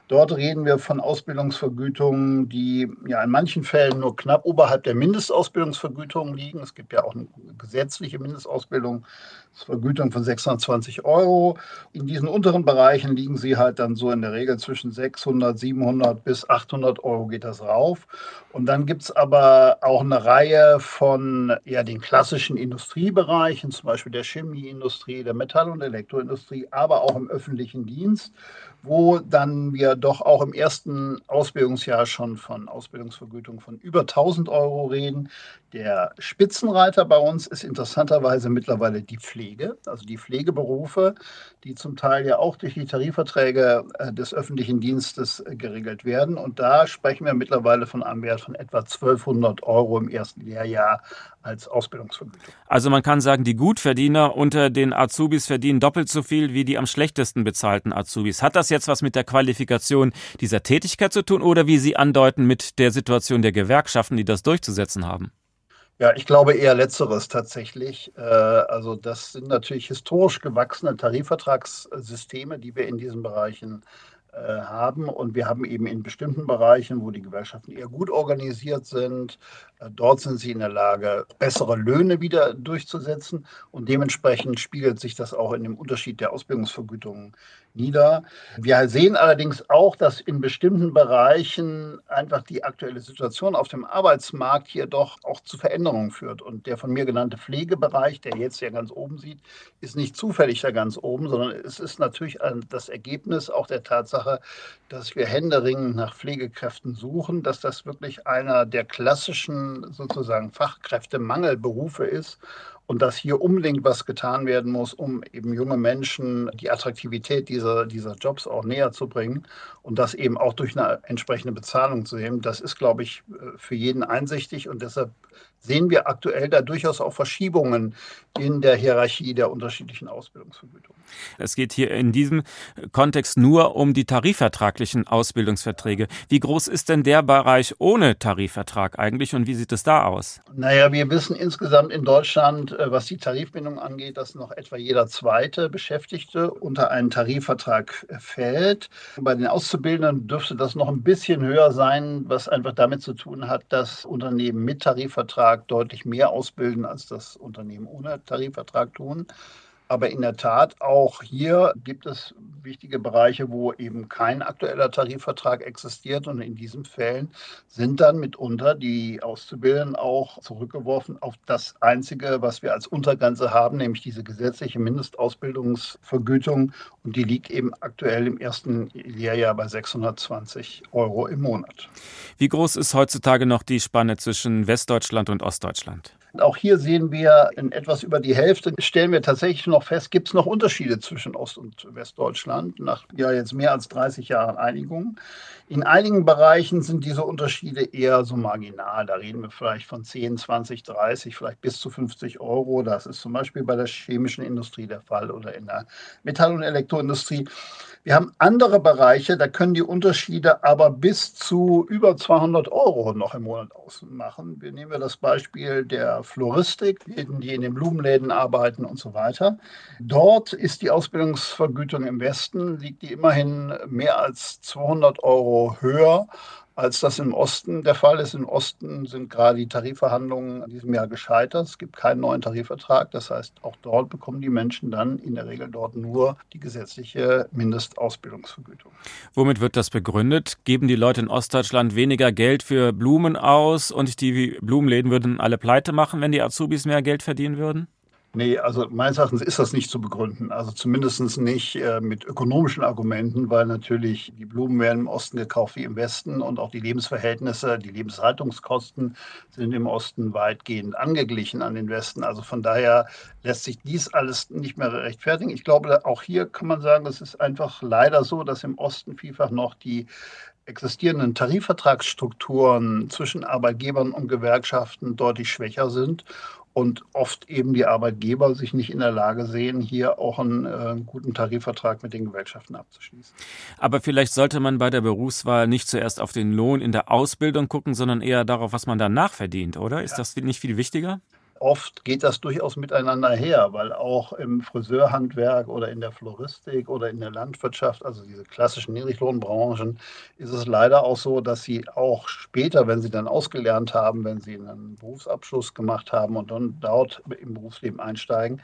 Dort reden wir von Ausbildungsvergütungen, die ja in manchen Fällen nur knapp oberhalb der Mindestausbildungsvergütung liegen. Es gibt ja auch eine gesetzliche Mindestausbildung Vergütung von 620 Euro. In diesen unteren Bereichen liegen sie halt dann so in der Regel zwischen 600, 700 bis 800 Euro geht das rauf. Und dann gibt es aber auch eine Reihe von ja, den klassischen Industriebereichen, zum Beispiel der Chemieindustrie, der Metall- und Elektroindustrie, aber auch im öffentlichen Dienst, wo dann wir doch auch im ersten Ausbildungsjahr schon von Ausbildungsvergütung von über 1000 Euro reden. Der Spitzenreiter bei uns ist interessanterweise mittlerweile die Pflege, also die Pflegeberufe, die zum Teil ja auch durch die Tarifverträge äh, des öffentlichen Dienstes äh, geregelt werden. Und da sprechen wir mittlerweile von einem Wert von etwa 1200 Euro im ersten Lehrjahr als Ausbildungsvergütung. Also man kann sagen, die Gutverdiener unter den Azubis verdienen doppelt so viel wie die am schlechtesten bezahlten Azubis. Hat das jetzt was mit der Qualifikation dieser Tätigkeit zu tun oder wie Sie andeuten mit der Situation der Gewerkschaften, die das durchzusetzen haben? Ja, ich glaube eher letzteres tatsächlich. Äh, also das sind natürlich historisch gewachsene Tarifvertragssysteme, die wir in diesen Bereichen haben. Und wir haben eben in bestimmten Bereichen, wo die Gewerkschaften eher gut organisiert sind, äh, dort sind sie in der Lage, bessere Löhne wieder durchzusetzen. Und dementsprechend spiegelt sich das auch in dem Unterschied der Ausbildungsvergütungen nieder. Wir sehen allerdings auch, dass in bestimmten Bereichen einfach die aktuelle Situation auf dem Arbeitsmarkt hier doch auch zu Veränderungen führt. Und der von mir genannte Pflegebereich, der jetzt ja ganz oben sieht, ist nicht zufällig da ganz oben, sondern es ist natürlich das Ergebnis auch der Tatsache, dass wir händeringend nach Pflegekräften suchen, dass das wirklich einer der klassischen sozusagen Fachkräftemangelberufe ist und dass hier unbedingt was getan werden muss, um eben junge Menschen die Attraktivität dieser, dieser Jobs auch näher zu bringen und das eben auch durch eine entsprechende Bezahlung zu heben, das ist, glaube ich, für jeden einsichtig und deshalb sehen wir aktuell da durchaus auch Verschiebungen in der Hierarchie der unterschiedlichen Ausbildungsvergütungen. Es geht hier in diesem Kontext nur um die tarifvertraglichen Ausbildungsverträge. Wie groß ist denn der Bereich ohne Tarifvertrag eigentlich und wie sieht es da aus? Naja, wir wissen insgesamt in Deutschland, äh, was die Tarifbindung angeht, dass noch etwa jeder zweite Beschäftigte unter einen Tarifvertrag fällt. Bei den Auszubildenden dürfte das noch ein bisschen höher sein, was einfach damit zu tun hat, dass Unternehmen mit Tarifvertrag deutlich mehr ausbilden, als das Unternehmen ohne Tarifvertrag tun. Aber in der Tat, auch hier gibt es wichtige Bereiche, wo eben kein aktueller Tarifvertrag existiert. Und in diesen Fällen sind dann mitunter die Auszubildenden auch zurückgeworfen auf das Einzige, was wir als Untergrenze haben, nämlich diese gesetzliche Mindestausbildungsvergütung. Und die liegt eben aktuell im ersten Lehrjahr bei 620 Euro im Monat. Wie groß ist heutzutage noch die Spanne zwischen Westdeutschland und Ostdeutschland? Auch hier sehen wir in etwas über die Hälfte, stellen wir tatsächlich noch fest, gibt es noch Unterschiede zwischen Ost- und Westdeutschland nach ja jetzt mehr als 30 Jahren Einigung. In einigen Bereichen sind diese Unterschiede eher so marginal. Da reden wir vielleicht von 10, 20, 30, vielleicht bis zu 50 Euro. Das ist zum Beispiel bei der chemischen Industrie der Fall oder in der Metall- und Elektroindustrie. Wir haben andere Bereiche, da können die Unterschiede aber bis zu über 200 Euro noch im Monat ausmachen. Wir nehmen das Beispiel der Floristik, die in den Blumenläden arbeiten und so weiter. Dort ist die Ausbildungsvergütung im Westen, liegt die immerhin mehr als 200 Euro höher als das im Osten der Fall ist. Im Osten sind gerade die Tarifverhandlungen in diesem Jahr gescheitert. Es gibt keinen neuen Tarifvertrag. Das heißt, auch dort bekommen die Menschen dann in der Regel dort nur die gesetzliche Mindestausbildungsvergütung. Womit wird das begründet? Geben die Leute in Ostdeutschland weniger Geld für Blumen aus und die Blumenläden würden alle pleite machen, wenn die Azubis mehr Geld verdienen würden? Nee, also meines Erachtens ist das nicht zu begründen. Also zumindest nicht äh, mit ökonomischen Argumenten, weil natürlich die Blumen werden im Osten gekauft wie im Westen und auch die Lebensverhältnisse, die Lebenshaltungskosten sind im Osten weitgehend angeglichen an den Westen. Also von daher lässt sich dies alles nicht mehr rechtfertigen. Ich glaube, auch hier kann man sagen, es ist einfach leider so, dass im Osten vielfach noch die existierenden Tarifvertragsstrukturen zwischen Arbeitgebern und Gewerkschaften deutlich schwächer sind und oft eben die Arbeitgeber sich nicht in der Lage sehen, hier auch einen äh, guten Tarifvertrag mit den Gewerkschaften abzuschließen. Aber vielleicht sollte man bei der Berufswahl nicht zuerst auf den Lohn in der Ausbildung gucken, sondern eher darauf, was man danach verdient, oder? Ist ja. das nicht viel wichtiger? Oft geht das durchaus miteinander her, weil auch im Friseurhandwerk oder in der Floristik oder in der Landwirtschaft, also diese klassischen Niedriglohnbranchen, ist es leider auch so, dass sie auch später, wenn sie dann ausgelernt haben, wenn sie einen Berufsabschluss gemacht haben und dann dort im Berufsleben einsteigen,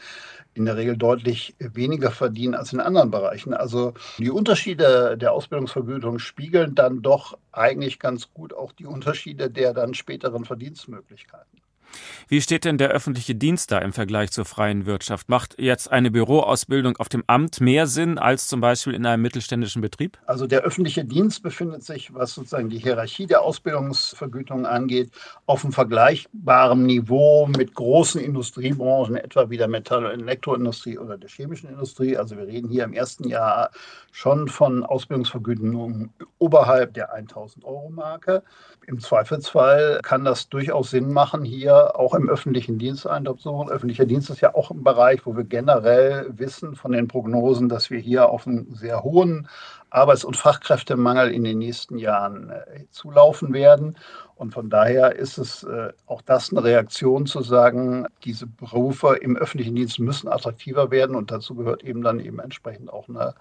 in der Regel deutlich weniger verdienen als in anderen Bereichen. Also die Unterschiede der Ausbildungsvergütung spiegeln dann doch eigentlich ganz gut auch die Unterschiede der dann späteren Verdienstmöglichkeiten. Wie steht denn der öffentliche Dienst da im Vergleich zur freien Wirtschaft? Macht jetzt eine Büroausbildung auf dem Amt mehr Sinn als zum Beispiel in einem mittelständischen Betrieb? Also der öffentliche Dienst befindet sich, was sozusagen die Hierarchie der Ausbildungsvergütung angeht, auf einem vergleichbaren Niveau mit großen Industriebranchen, etwa wie der Metall- und Elektroindustrie oder der chemischen Industrie. Also wir reden hier im ersten Jahr schon von Ausbildungsvergütungen oberhalb der 1000 Euro Marke. Im Zweifelsfall kann das durchaus Sinn machen, hier auch im öffentlichen Dienst suchen. Öffentlicher Dienst ist ja auch ein Bereich, wo wir generell wissen von den Prognosen, dass wir hier auf einen sehr hohen Arbeits- und Fachkräftemangel in den nächsten Jahren äh, zulaufen werden. Und von daher ist es äh, auch das eine Reaktion zu sagen, diese Berufe im öffentlichen Dienst müssen attraktiver werden und dazu gehört eben dann eben entsprechend auch eine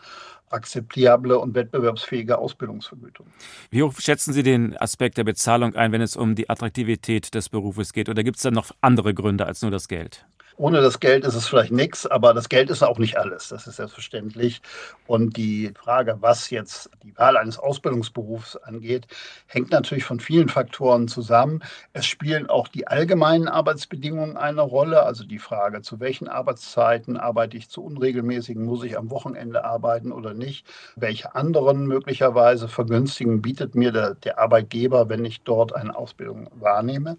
akzeptable und wettbewerbsfähige Ausbildungsvergütung. Wie hoch schätzen Sie den Aspekt der Bezahlung ein, wenn es um die Attraktivität des Berufes geht? Oder gibt es da noch andere Gründe als nur das Geld? Ohne das Geld ist es vielleicht nichts, aber das Geld ist auch nicht alles. Das ist selbstverständlich. Und die Frage, was jetzt die Wahl eines Ausbildungsberufs angeht, hängt natürlich von vielen Faktoren zusammen. Es spielen auch die allgemeinen Arbeitsbedingungen eine Rolle. Also die Frage, zu welchen Arbeitszeiten arbeite ich zu unregelmäßigen, muss ich am Wochenende arbeiten oder nicht? Welche anderen möglicherweise Vergünstigungen bietet mir der, der Arbeitgeber, wenn ich dort eine Ausbildung wahrnehme?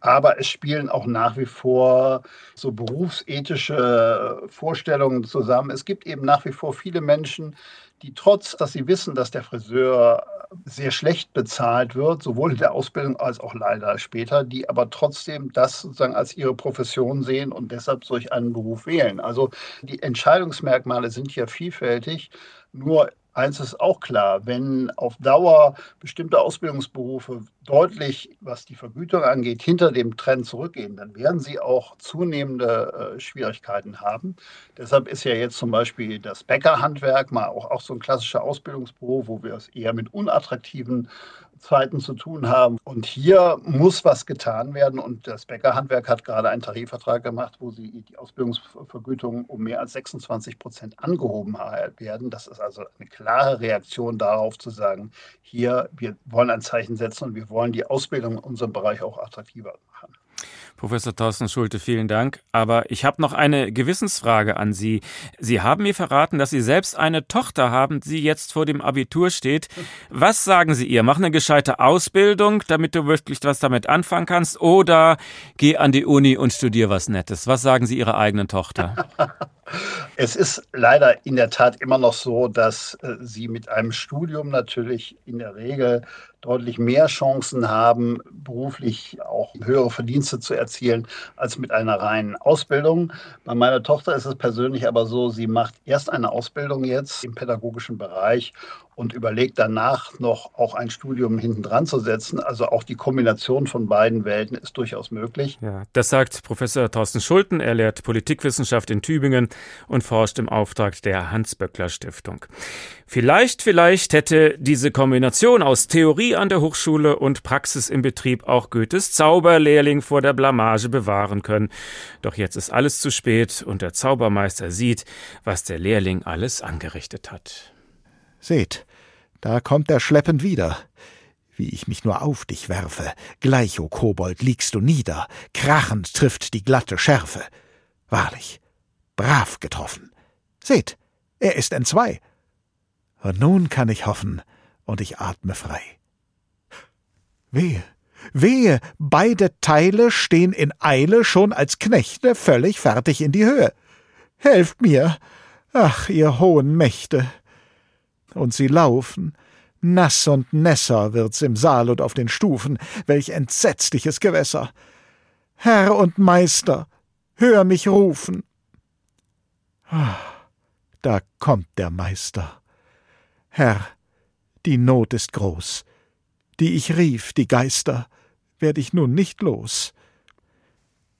Aber es spielen auch nach wie vor so berufsethische Vorstellungen zusammen. Es gibt eben nach wie vor viele Menschen, die trotz, dass sie wissen, dass der Friseur sehr schlecht bezahlt wird, sowohl in der Ausbildung als auch leider später, die aber trotzdem das sozusagen als ihre Profession sehen und deshalb solch einen Beruf wählen. Also die Entscheidungsmerkmale sind hier vielfältig. Nur Eins ist auch klar, wenn auf Dauer bestimmte Ausbildungsberufe deutlich, was die Vergütung angeht, hinter dem Trend zurückgehen, dann werden sie auch zunehmende äh, Schwierigkeiten haben. Deshalb ist ja jetzt zum Beispiel das Bäckerhandwerk mal auch, auch so ein klassischer Ausbildungsberuf, wo wir es eher mit unattraktiven Zeiten zu tun haben. Und hier muss was getan werden. Und das Bäckerhandwerk hat gerade einen Tarifvertrag gemacht, wo sie die Ausbildungsvergütung um mehr als 26 Prozent angehoben werden. Das ist also eine klare Reaktion darauf zu sagen, hier, wir wollen ein Zeichen setzen und wir wollen die Ausbildung in unserem Bereich auch attraktiver machen. Professor Thorsten Schulte, vielen Dank. Aber ich habe noch eine Gewissensfrage an Sie. Sie haben mir verraten, dass Sie selbst eine Tochter haben, die jetzt vor dem Abitur steht. Was sagen Sie ihr? Mach eine gescheite Ausbildung, damit du wirklich was damit anfangen kannst, oder geh an die Uni und studier was Nettes. Was sagen Sie Ihrer eigenen Tochter? Es ist leider in der Tat immer noch so, dass äh, Sie mit einem Studium natürlich in der Regel deutlich mehr Chancen haben, beruflich auch höhere Verdienste zu erzielen, als mit einer reinen Ausbildung. Bei meiner Tochter ist es persönlich aber so, sie macht erst eine Ausbildung jetzt im pädagogischen Bereich und überlegt danach noch auch ein Studium hinten dran zu setzen. Also auch die Kombination von beiden Welten ist durchaus möglich. Ja, das sagt Professor Thorsten Schulten. Er lehrt Politikwissenschaft in Tübingen und forscht im Auftrag der Hans-Böckler Stiftung. Vielleicht, vielleicht hätte diese Kombination aus Theorie an der Hochschule und Praxis im Betrieb auch Goethes Zauberlehrling vor der Blamage bewahren können. Doch jetzt ist alles zu spät und der Zaubermeister sieht, was der Lehrling alles angerichtet hat. Seht, da kommt er schleppend wieder. Wie ich mich nur auf dich werfe, gleich, o Kobold, liegst du nieder, krachend trifft die glatte Schärfe. Wahrlich, brav getroffen. Seht, er ist entzwei. Und nun kann ich hoffen, und ich atme frei. Wehe, wehe, beide Teile stehen in Eile schon als Knechte völlig fertig in die Höhe. Helft mir, ach, ihr hohen Mächte! Und sie laufen. Nass und nässer wird's im Saal und auf den Stufen, welch entsetzliches Gewässer. Herr und Meister, hör mich rufen. Ah, da kommt der Meister. Herr, die Not ist groß. Die ich rief, die Geister, werd ich nun nicht los.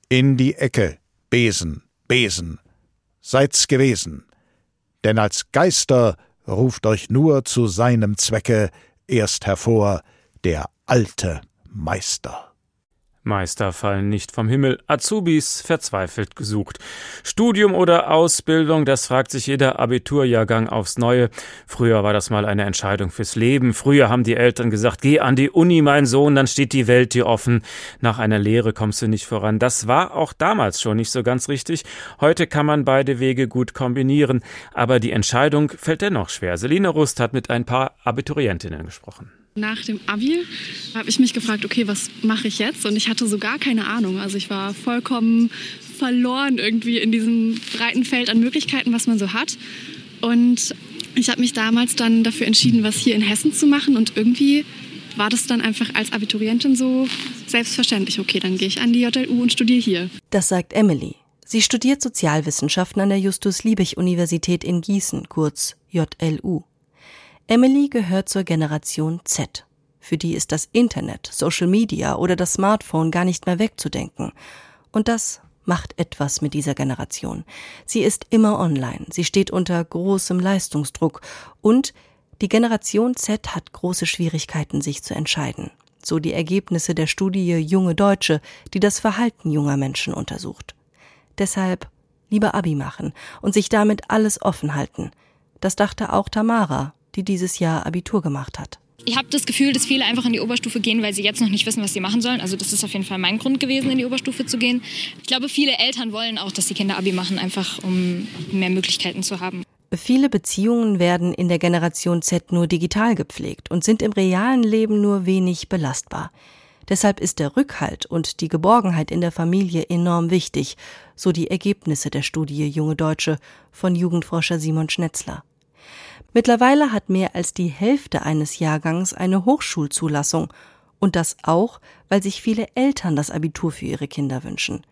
In die Ecke, Besen, Besen, seid's gewesen. Denn als Geister ruft euch nur zu seinem Zwecke erst hervor der alte Meister. Meister fallen nicht vom Himmel, Azubis verzweifelt gesucht. Studium oder Ausbildung, das fragt sich jeder Abiturjahrgang aufs Neue. Früher war das mal eine Entscheidung fürs Leben. Früher haben die Eltern gesagt, geh an die Uni, mein Sohn, dann steht die Welt dir offen. Nach einer Lehre kommst du nicht voran. Das war auch damals schon nicht so ganz richtig. Heute kann man beide Wege gut kombinieren, aber die Entscheidung fällt dennoch schwer. Selina Rust hat mit ein paar Abiturientinnen gesprochen. Nach dem Abi habe ich mich gefragt, okay, was mache ich jetzt? Und ich hatte so gar keine Ahnung. Also ich war vollkommen verloren irgendwie in diesem breiten Feld an Möglichkeiten, was man so hat. Und ich habe mich damals dann dafür entschieden, was hier in Hessen zu machen. Und irgendwie war das dann einfach als Abiturientin so selbstverständlich. Okay, dann gehe ich an die JLU und studiere hier. Das sagt Emily. Sie studiert Sozialwissenschaften an der Justus-Liebig-Universität in Gießen, kurz JLU. Emily gehört zur Generation Z. Für die ist das Internet, Social Media oder das Smartphone gar nicht mehr wegzudenken. Und das macht etwas mit dieser Generation. Sie ist immer online, sie steht unter großem Leistungsdruck und die Generation Z hat große Schwierigkeiten, sich zu entscheiden. So die Ergebnisse der Studie Junge Deutsche, die das Verhalten junger Menschen untersucht. Deshalb lieber Abi machen und sich damit alles offen halten. Das dachte auch Tamara, die dieses Jahr Abitur gemacht hat. Ich habe das Gefühl, dass viele einfach in die Oberstufe gehen, weil sie jetzt noch nicht wissen, was sie machen sollen. Also das ist auf jeden Fall mein Grund gewesen, in die Oberstufe zu gehen. Ich glaube, viele Eltern wollen auch, dass die Kinder Abi machen, einfach um mehr Möglichkeiten zu haben. Viele Beziehungen werden in der Generation Z nur digital gepflegt und sind im realen Leben nur wenig belastbar. Deshalb ist der Rückhalt und die Geborgenheit in der Familie enorm wichtig, so die Ergebnisse der Studie Junge Deutsche von Jugendforscher Simon Schnetzler. Mittlerweile hat mehr als die Hälfte eines Jahrgangs eine Hochschulzulassung und das auch, weil sich viele Eltern das Abitur für ihre Kinder wünschen.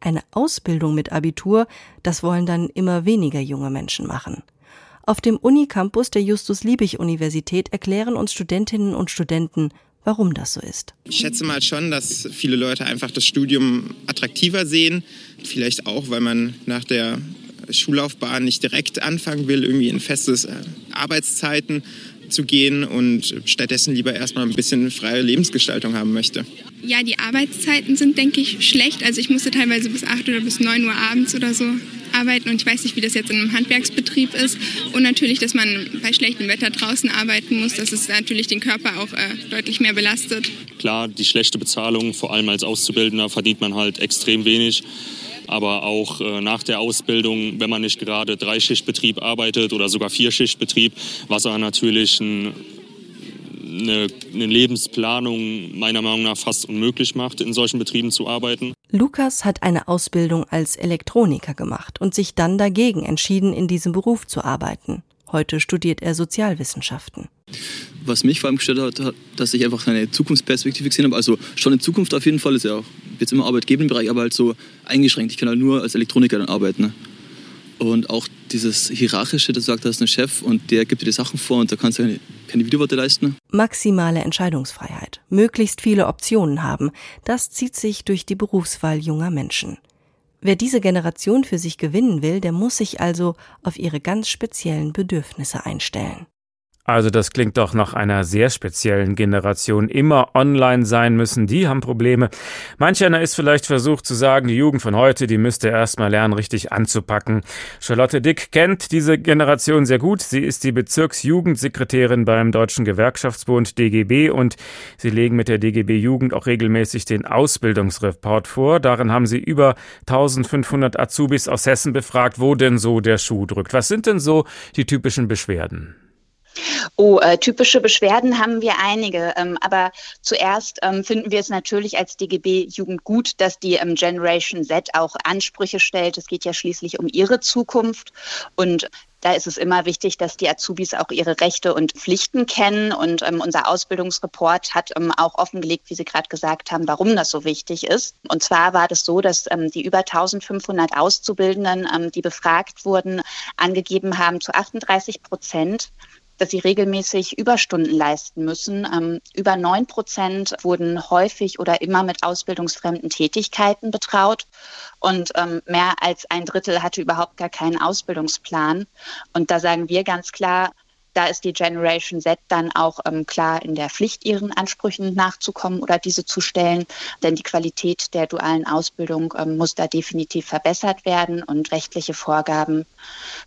Eine Ausbildung mit Abitur, das wollen dann immer weniger junge Menschen machen. Auf dem Unicampus der Justus-Liebig-Universität erklären uns Studentinnen und Studenten, warum das so ist. Ich schätze mal schon, dass viele Leute einfach das Studium attraktiver sehen. Vielleicht auch, weil man nach der Schullaufbahn nicht direkt anfangen will, irgendwie in festes äh, Arbeitszeiten zu gehen und stattdessen lieber erstmal ein bisschen freie Lebensgestaltung haben möchte. Ja, die Arbeitszeiten sind, denke ich, schlecht. Also ich musste teilweise bis 8 oder bis 9 Uhr abends oder so arbeiten und ich weiß nicht, wie das jetzt in einem Handwerksbetrieb ist. Und natürlich, dass man bei schlechtem Wetter draußen arbeiten muss, dass es natürlich den Körper auch äh, deutlich mehr belastet. Klar, die schlechte Bezahlung, vor allem als Auszubildender, verdient man halt extrem wenig aber auch äh, nach der Ausbildung, wenn man nicht gerade Dreischichtbetrieb arbeitet oder sogar Vierschichtbetrieb, was er natürlich ein, eine, eine Lebensplanung meiner Meinung nach fast unmöglich macht, in solchen Betrieben zu arbeiten. Lukas hat eine Ausbildung als Elektroniker gemacht und sich dann dagegen entschieden, in diesem Beruf zu arbeiten. Heute studiert er Sozialwissenschaften. Was mich vor allem gestört hat, dass ich einfach eine Zukunftsperspektive gesehen habe. Also schon in Zukunft auf jeden Fall, ist ja auch jetzt immer Arbeitgeberbereich, aber halt so eingeschränkt. Ich kann halt nur als Elektroniker dann arbeiten. Ne? Und auch dieses Hierarchische, das sagt, da ist ein Chef und der gibt dir die Sachen vor und da kannst du keine, keine Widerworte leisten. Maximale Entscheidungsfreiheit, möglichst viele Optionen haben, das zieht sich durch die Berufswahl junger Menschen. Wer diese Generation für sich gewinnen will, der muss sich also auf ihre ganz speziellen Bedürfnisse einstellen. Also das klingt doch nach einer sehr speziellen Generation. Immer online sein müssen, die haben Probleme. Manch einer ist vielleicht versucht zu sagen, die Jugend von heute, die müsste erst mal lernen, richtig anzupacken. Charlotte Dick kennt diese Generation sehr gut. Sie ist die Bezirksjugendsekretärin beim Deutschen Gewerkschaftsbund DGB und sie legen mit der DGB Jugend auch regelmäßig den Ausbildungsreport vor. Darin haben sie über 1500 Azubis aus Hessen befragt, wo denn so der Schuh drückt. Was sind denn so die typischen Beschwerden? Oh, äh, typische Beschwerden haben wir einige. Ähm, aber zuerst ähm, finden wir es natürlich als DGB Jugend gut, dass die ähm, Generation Z auch Ansprüche stellt. Es geht ja schließlich um ihre Zukunft. Und da ist es immer wichtig, dass die Azubis auch ihre Rechte und Pflichten kennen. Und ähm, unser Ausbildungsreport hat ähm, auch offengelegt, wie Sie gerade gesagt haben, warum das so wichtig ist. Und zwar war das so, dass ähm, die über 1500 Auszubildenden, ähm, die befragt wurden, angegeben haben, zu 38 Prozent dass sie regelmäßig Überstunden leisten müssen. Ähm, über neun Prozent wurden häufig oder immer mit ausbildungsfremden Tätigkeiten betraut und ähm, mehr als ein Drittel hatte überhaupt gar keinen Ausbildungsplan. Und da sagen wir ganz klar, da ist die Generation Z dann auch ähm, klar in der Pflicht, ihren Ansprüchen nachzukommen oder diese zu stellen. Denn die Qualität der dualen Ausbildung ähm, muss da definitiv verbessert werden und rechtliche Vorgaben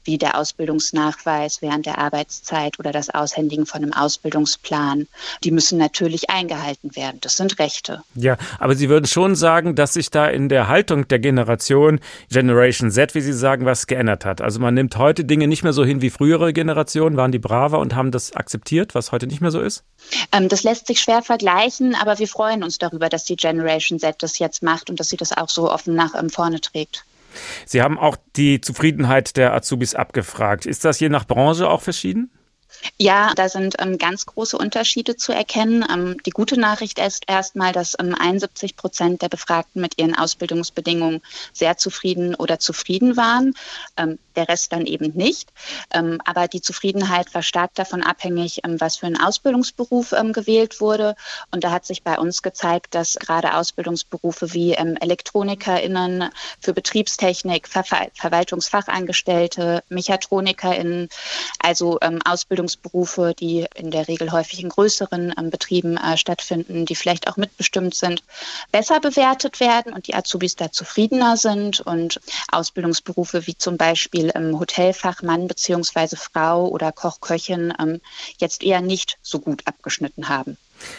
wie der Ausbildungsnachweis während der Arbeitszeit oder das Aushändigen von einem Ausbildungsplan, die müssen natürlich eingehalten werden. Das sind Rechte. Ja, aber Sie würden schon sagen, dass sich da in der Haltung der Generation Generation Z, wie Sie sagen, was geändert hat. Also man nimmt heute Dinge nicht mehr so hin wie frühere Generationen, waren die brav braver und haben das akzeptiert, was heute nicht mehr so ist? Ähm, das lässt sich schwer vergleichen, aber wir freuen uns darüber, dass die Generation Z das jetzt macht und dass sie das auch so offen nach ähm, vorne trägt. Sie haben auch die Zufriedenheit der Azubis abgefragt. Ist das je nach Branche auch verschieden? Ja, da sind ähm, ganz große Unterschiede zu erkennen. Ähm, die gute Nachricht ist erstmal, dass ähm, 71 Prozent der Befragten mit ihren Ausbildungsbedingungen sehr zufrieden oder zufrieden waren. Ähm, der Rest dann eben nicht. Ähm, aber die Zufriedenheit war stark davon abhängig, ähm, was für ein Ausbildungsberuf gewählt wurde. Und da hat sich bei uns gezeigt, dass gerade Ausbildungsberufe wie ElektronikerInnen für Betriebstechnik, Ver Verwaltungsfachangestellte, MechatronikerInnen, also Ausbildung Ausbildungsberufe, die in der Regel häufig in größeren ähm, Betrieben äh, stattfinden, die vielleicht auch mitbestimmt sind, besser bewertet werden und die Azubis da zufriedener sind und Ausbildungsberufe wie zum Beispiel ähm, Hotelfachmann bzw. Frau oder Koch-Köchin ähm, jetzt eher nicht so gut abgeschnitten haben.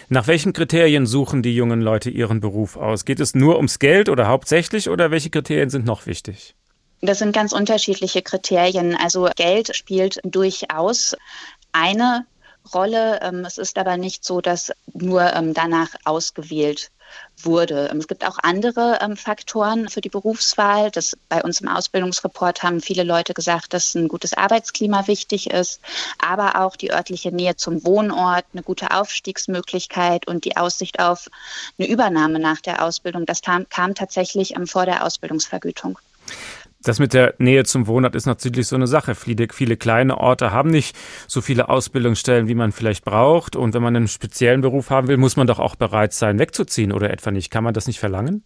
Nach welchen Kriterien suchen die jungen Leute ihren Beruf aus? Geht es nur ums Geld oder hauptsächlich oder welche Kriterien sind noch wichtig? Das sind ganz unterschiedliche Kriterien. Also Geld spielt durchaus eine Rolle. Ähm, es ist aber nicht so, dass nur ähm, danach ausgewählt wurde. Es gibt auch andere ähm, Faktoren für die Berufswahl. Das, bei uns im Ausbildungsreport haben viele Leute gesagt, dass ein gutes Arbeitsklima wichtig ist, aber auch die örtliche Nähe zum Wohnort, eine gute Aufstiegsmöglichkeit und die Aussicht auf eine Übernahme nach der Ausbildung. Das kam, tatsächlich ähm, vor der Ausbildungsvergütung. Das mit der Nähe zum Wohnort ist natürlich so eine Sache. Viele, viele kleine Orte haben nicht so viele Ausbildungsstellen, wie man vielleicht braucht. Und wenn man einen speziellen Beruf haben will, muss man doch auch bereit sein, wegzuziehen oder etwa nicht. Kann man das nicht verlangen?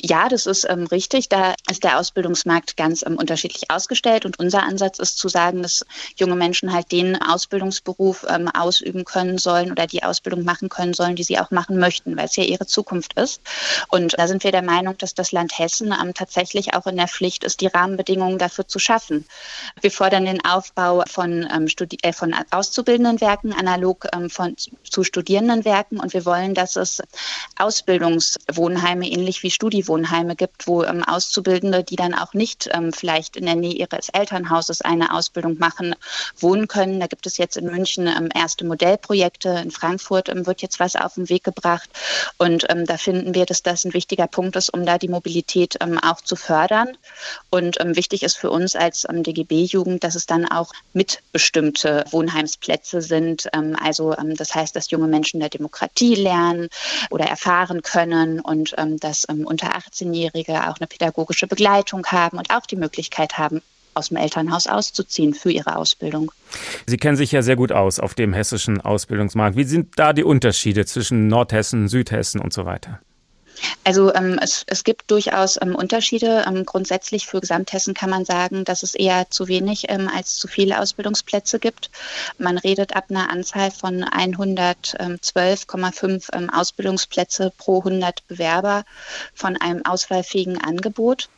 Ja, das ist ähm, richtig. Da ist der Ausbildungsmarkt ganz ähm, unterschiedlich ausgestellt. Und unser Ansatz ist zu sagen, dass junge Menschen halt den Ausbildungsberuf ähm, ausüben können sollen oder die Ausbildung machen können sollen, die sie auch machen möchten, weil es ja ihre Zukunft ist. Und da sind wir der Meinung, dass das Land Hessen ähm, tatsächlich auch in der Pflicht ist, die Rahmenbedingungen dafür zu schaffen. Wir fordern den Aufbau von, ähm, Studi äh, von Auszubildendenwerken analog ähm, von, zu Studierendenwerken. Und wir wollen, dass es Ausbildungswohnheime ähnlich wie Studie Wohnheime gibt, wo ähm, Auszubildende, die dann auch nicht ähm, vielleicht in der Nähe ihres Elternhauses eine Ausbildung machen, wohnen können. Da gibt es jetzt in München ähm, erste Modellprojekte. In Frankfurt ähm, wird jetzt was auf den Weg gebracht. Und ähm, da finden wir, dass das ein wichtiger Punkt ist, um da die Mobilität ähm, auch zu fördern. Und wichtig ist für uns als DGB-Jugend, dass es dann auch mitbestimmte Wohnheimsplätze sind. also das heißt, dass junge Menschen der Demokratie lernen oder erfahren können und dass unter 18-Jährige auch eine pädagogische Begleitung haben und auch die Möglichkeit haben, aus dem Elternhaus auszuziehen für ihre Ausbildung. Sie kennen sich ja sehr gut aus auf dem hessischen Ausbildungsmarkt. Wie sind da die Unterschiede zwischen Nordhessen, Südhessen und so weiter? Also ähm, es, es gibt durchaus ähm, Unterschiede. Ähm, grundsätzlich für Gesamthessen kann man sagen, dass es eher zu wenig ähm, als zu viele Ausbildungsplätze gibt. Man redet ab einer Anzahl von 112,5 ähm, Ausbildungsplätze pro 100 Bewerber von einem auswahlfähigen Angebot.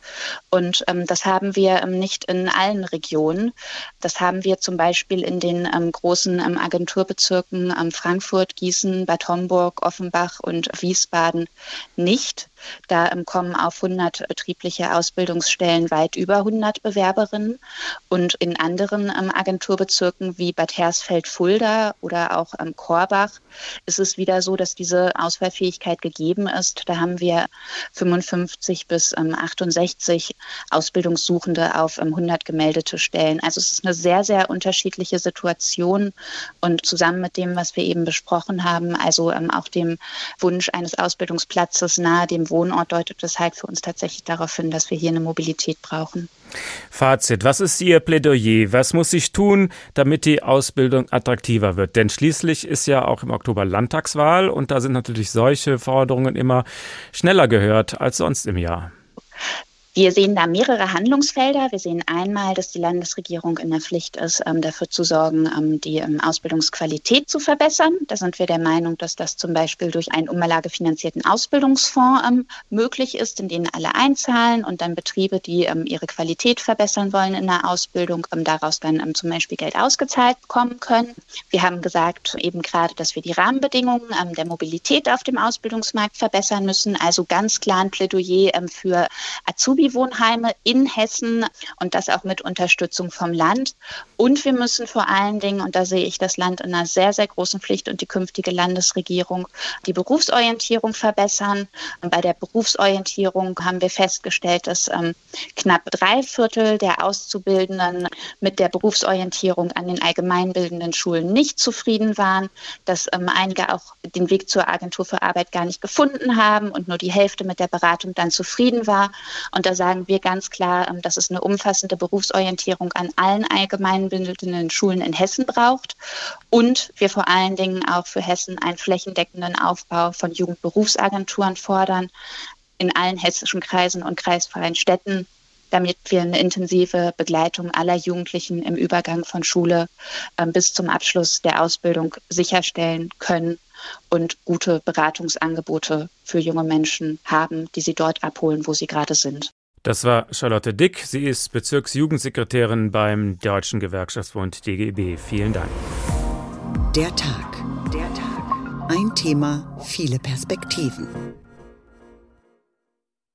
Und ähm, das haben wir nicht in allen Regionen. Das haben wir zum Beispiel in den großen Agenturbezirken Frankfurt, Gießen, Bad Homburg, Offenbach und Wiesbaden nicht. Da ähm, kommen auf 100 betriebliche Ausbildungsstellen weit über 100 Bewerberinnen. Und in anderen ähm, Agenturbezirken wie Bad Hersfeld-Fulda oder auch ähm, Korbach ist es wieder so, dass diese Auswahlfähigkeit gegeben ist. Da haben wir 55 bis 68 Ausbildungssuchende auf 100 gemeldete Stellen. Also es ist eine sehr, sehr unterschiedliche Situation. Und zusammen mit dem, was wir eben besprochen haben, also auch dem Wunsch eines Ausbildungsplatzes nahe dem Wohnort deutet das halt für uns tatsächlich darauf hin, dass wir hier eine Mobilität brauchen. Fazit, was ist Ihr Plädoyer? Was muss sich tun, damit die Ausbildung attraktiver wird? Denn schließlich ist ja auch im Oktober Landtagswahl und da sind natürlich solche Forderungen immer schneller gehört als sonst im Jahr. Wir sehen da mehrere Handlungsfelder. Wir sehen einmal, dass die Landesregierung in der Pflicht ist, ähm, dafür zu sorgen, ähm, die ähm, Ausbildungsqualität zu verbessern. Da sind wir der Meinung, dass das zum Beispiel durch einen umlagefinanzierten Ausbildungsfonds möglich ist, in den alle einzahlen und dann Betriebe, die ihre Qualität verbessern wollen in der Ausbildung, daraus dann zum Beispiel Geld ausgezahlt bekommen können. Wir haben gesagt, eben gerade, dass wir die Rahmenbedingungen der Mobilität auf dem Ausbildungsmarkt verbessern müssen. Also ganz klar ein Plädoyer für Azubi Wohnheime in Hessen und das auch mit Unterstützung vom Land. Und wir müssen vor allen Dingen, und da sehe ich das Land in einer sehr, sehr großen Pflicht und die künftige Landesregierung, die Berufsorientierung verbessern. Bei der Berufsorientierung haben wir festgestellt, dass ähm, knapp drei Viertel der Auszubildenden mit der Berufsorientierung an den allgemeinbildenden Schulen nicht zufrieden waren, dass ähm, einige auch den Weg zur Agentur für Arbeit gar nicht gefunden haben und nur die Hälfte mit der Beratung dann zufrieden war. Und da sagen wir ganz klar, ähm, dass es eine umfassende Berufsorientierung an allen allgemeinbildenden Schulen in Hessen braucht und wir vor allen Dingen auch für Hessen einen flächendeckenden Aufbau von Jugendberufsagenturen fordern in allen hessischen Kreisen und kreisfreien Städten, damit wir eine intensive Begleitung aller Jugendlichen im Übergang von Schule ähm, bis zum Abschluss der Ausbildung sicherstellen können und gute Beratungsangebote für junge Menschen haben, die sie dort abholen, wo sie gerade sind. Das war Charlotte Dick. Sie ist Bezirksjugendsekretärin beim Deutschen Gewerkschaftsbund DGB. Vielen Dank. Der Tag. Der Tag. Ein Thema, viele Perspektiven.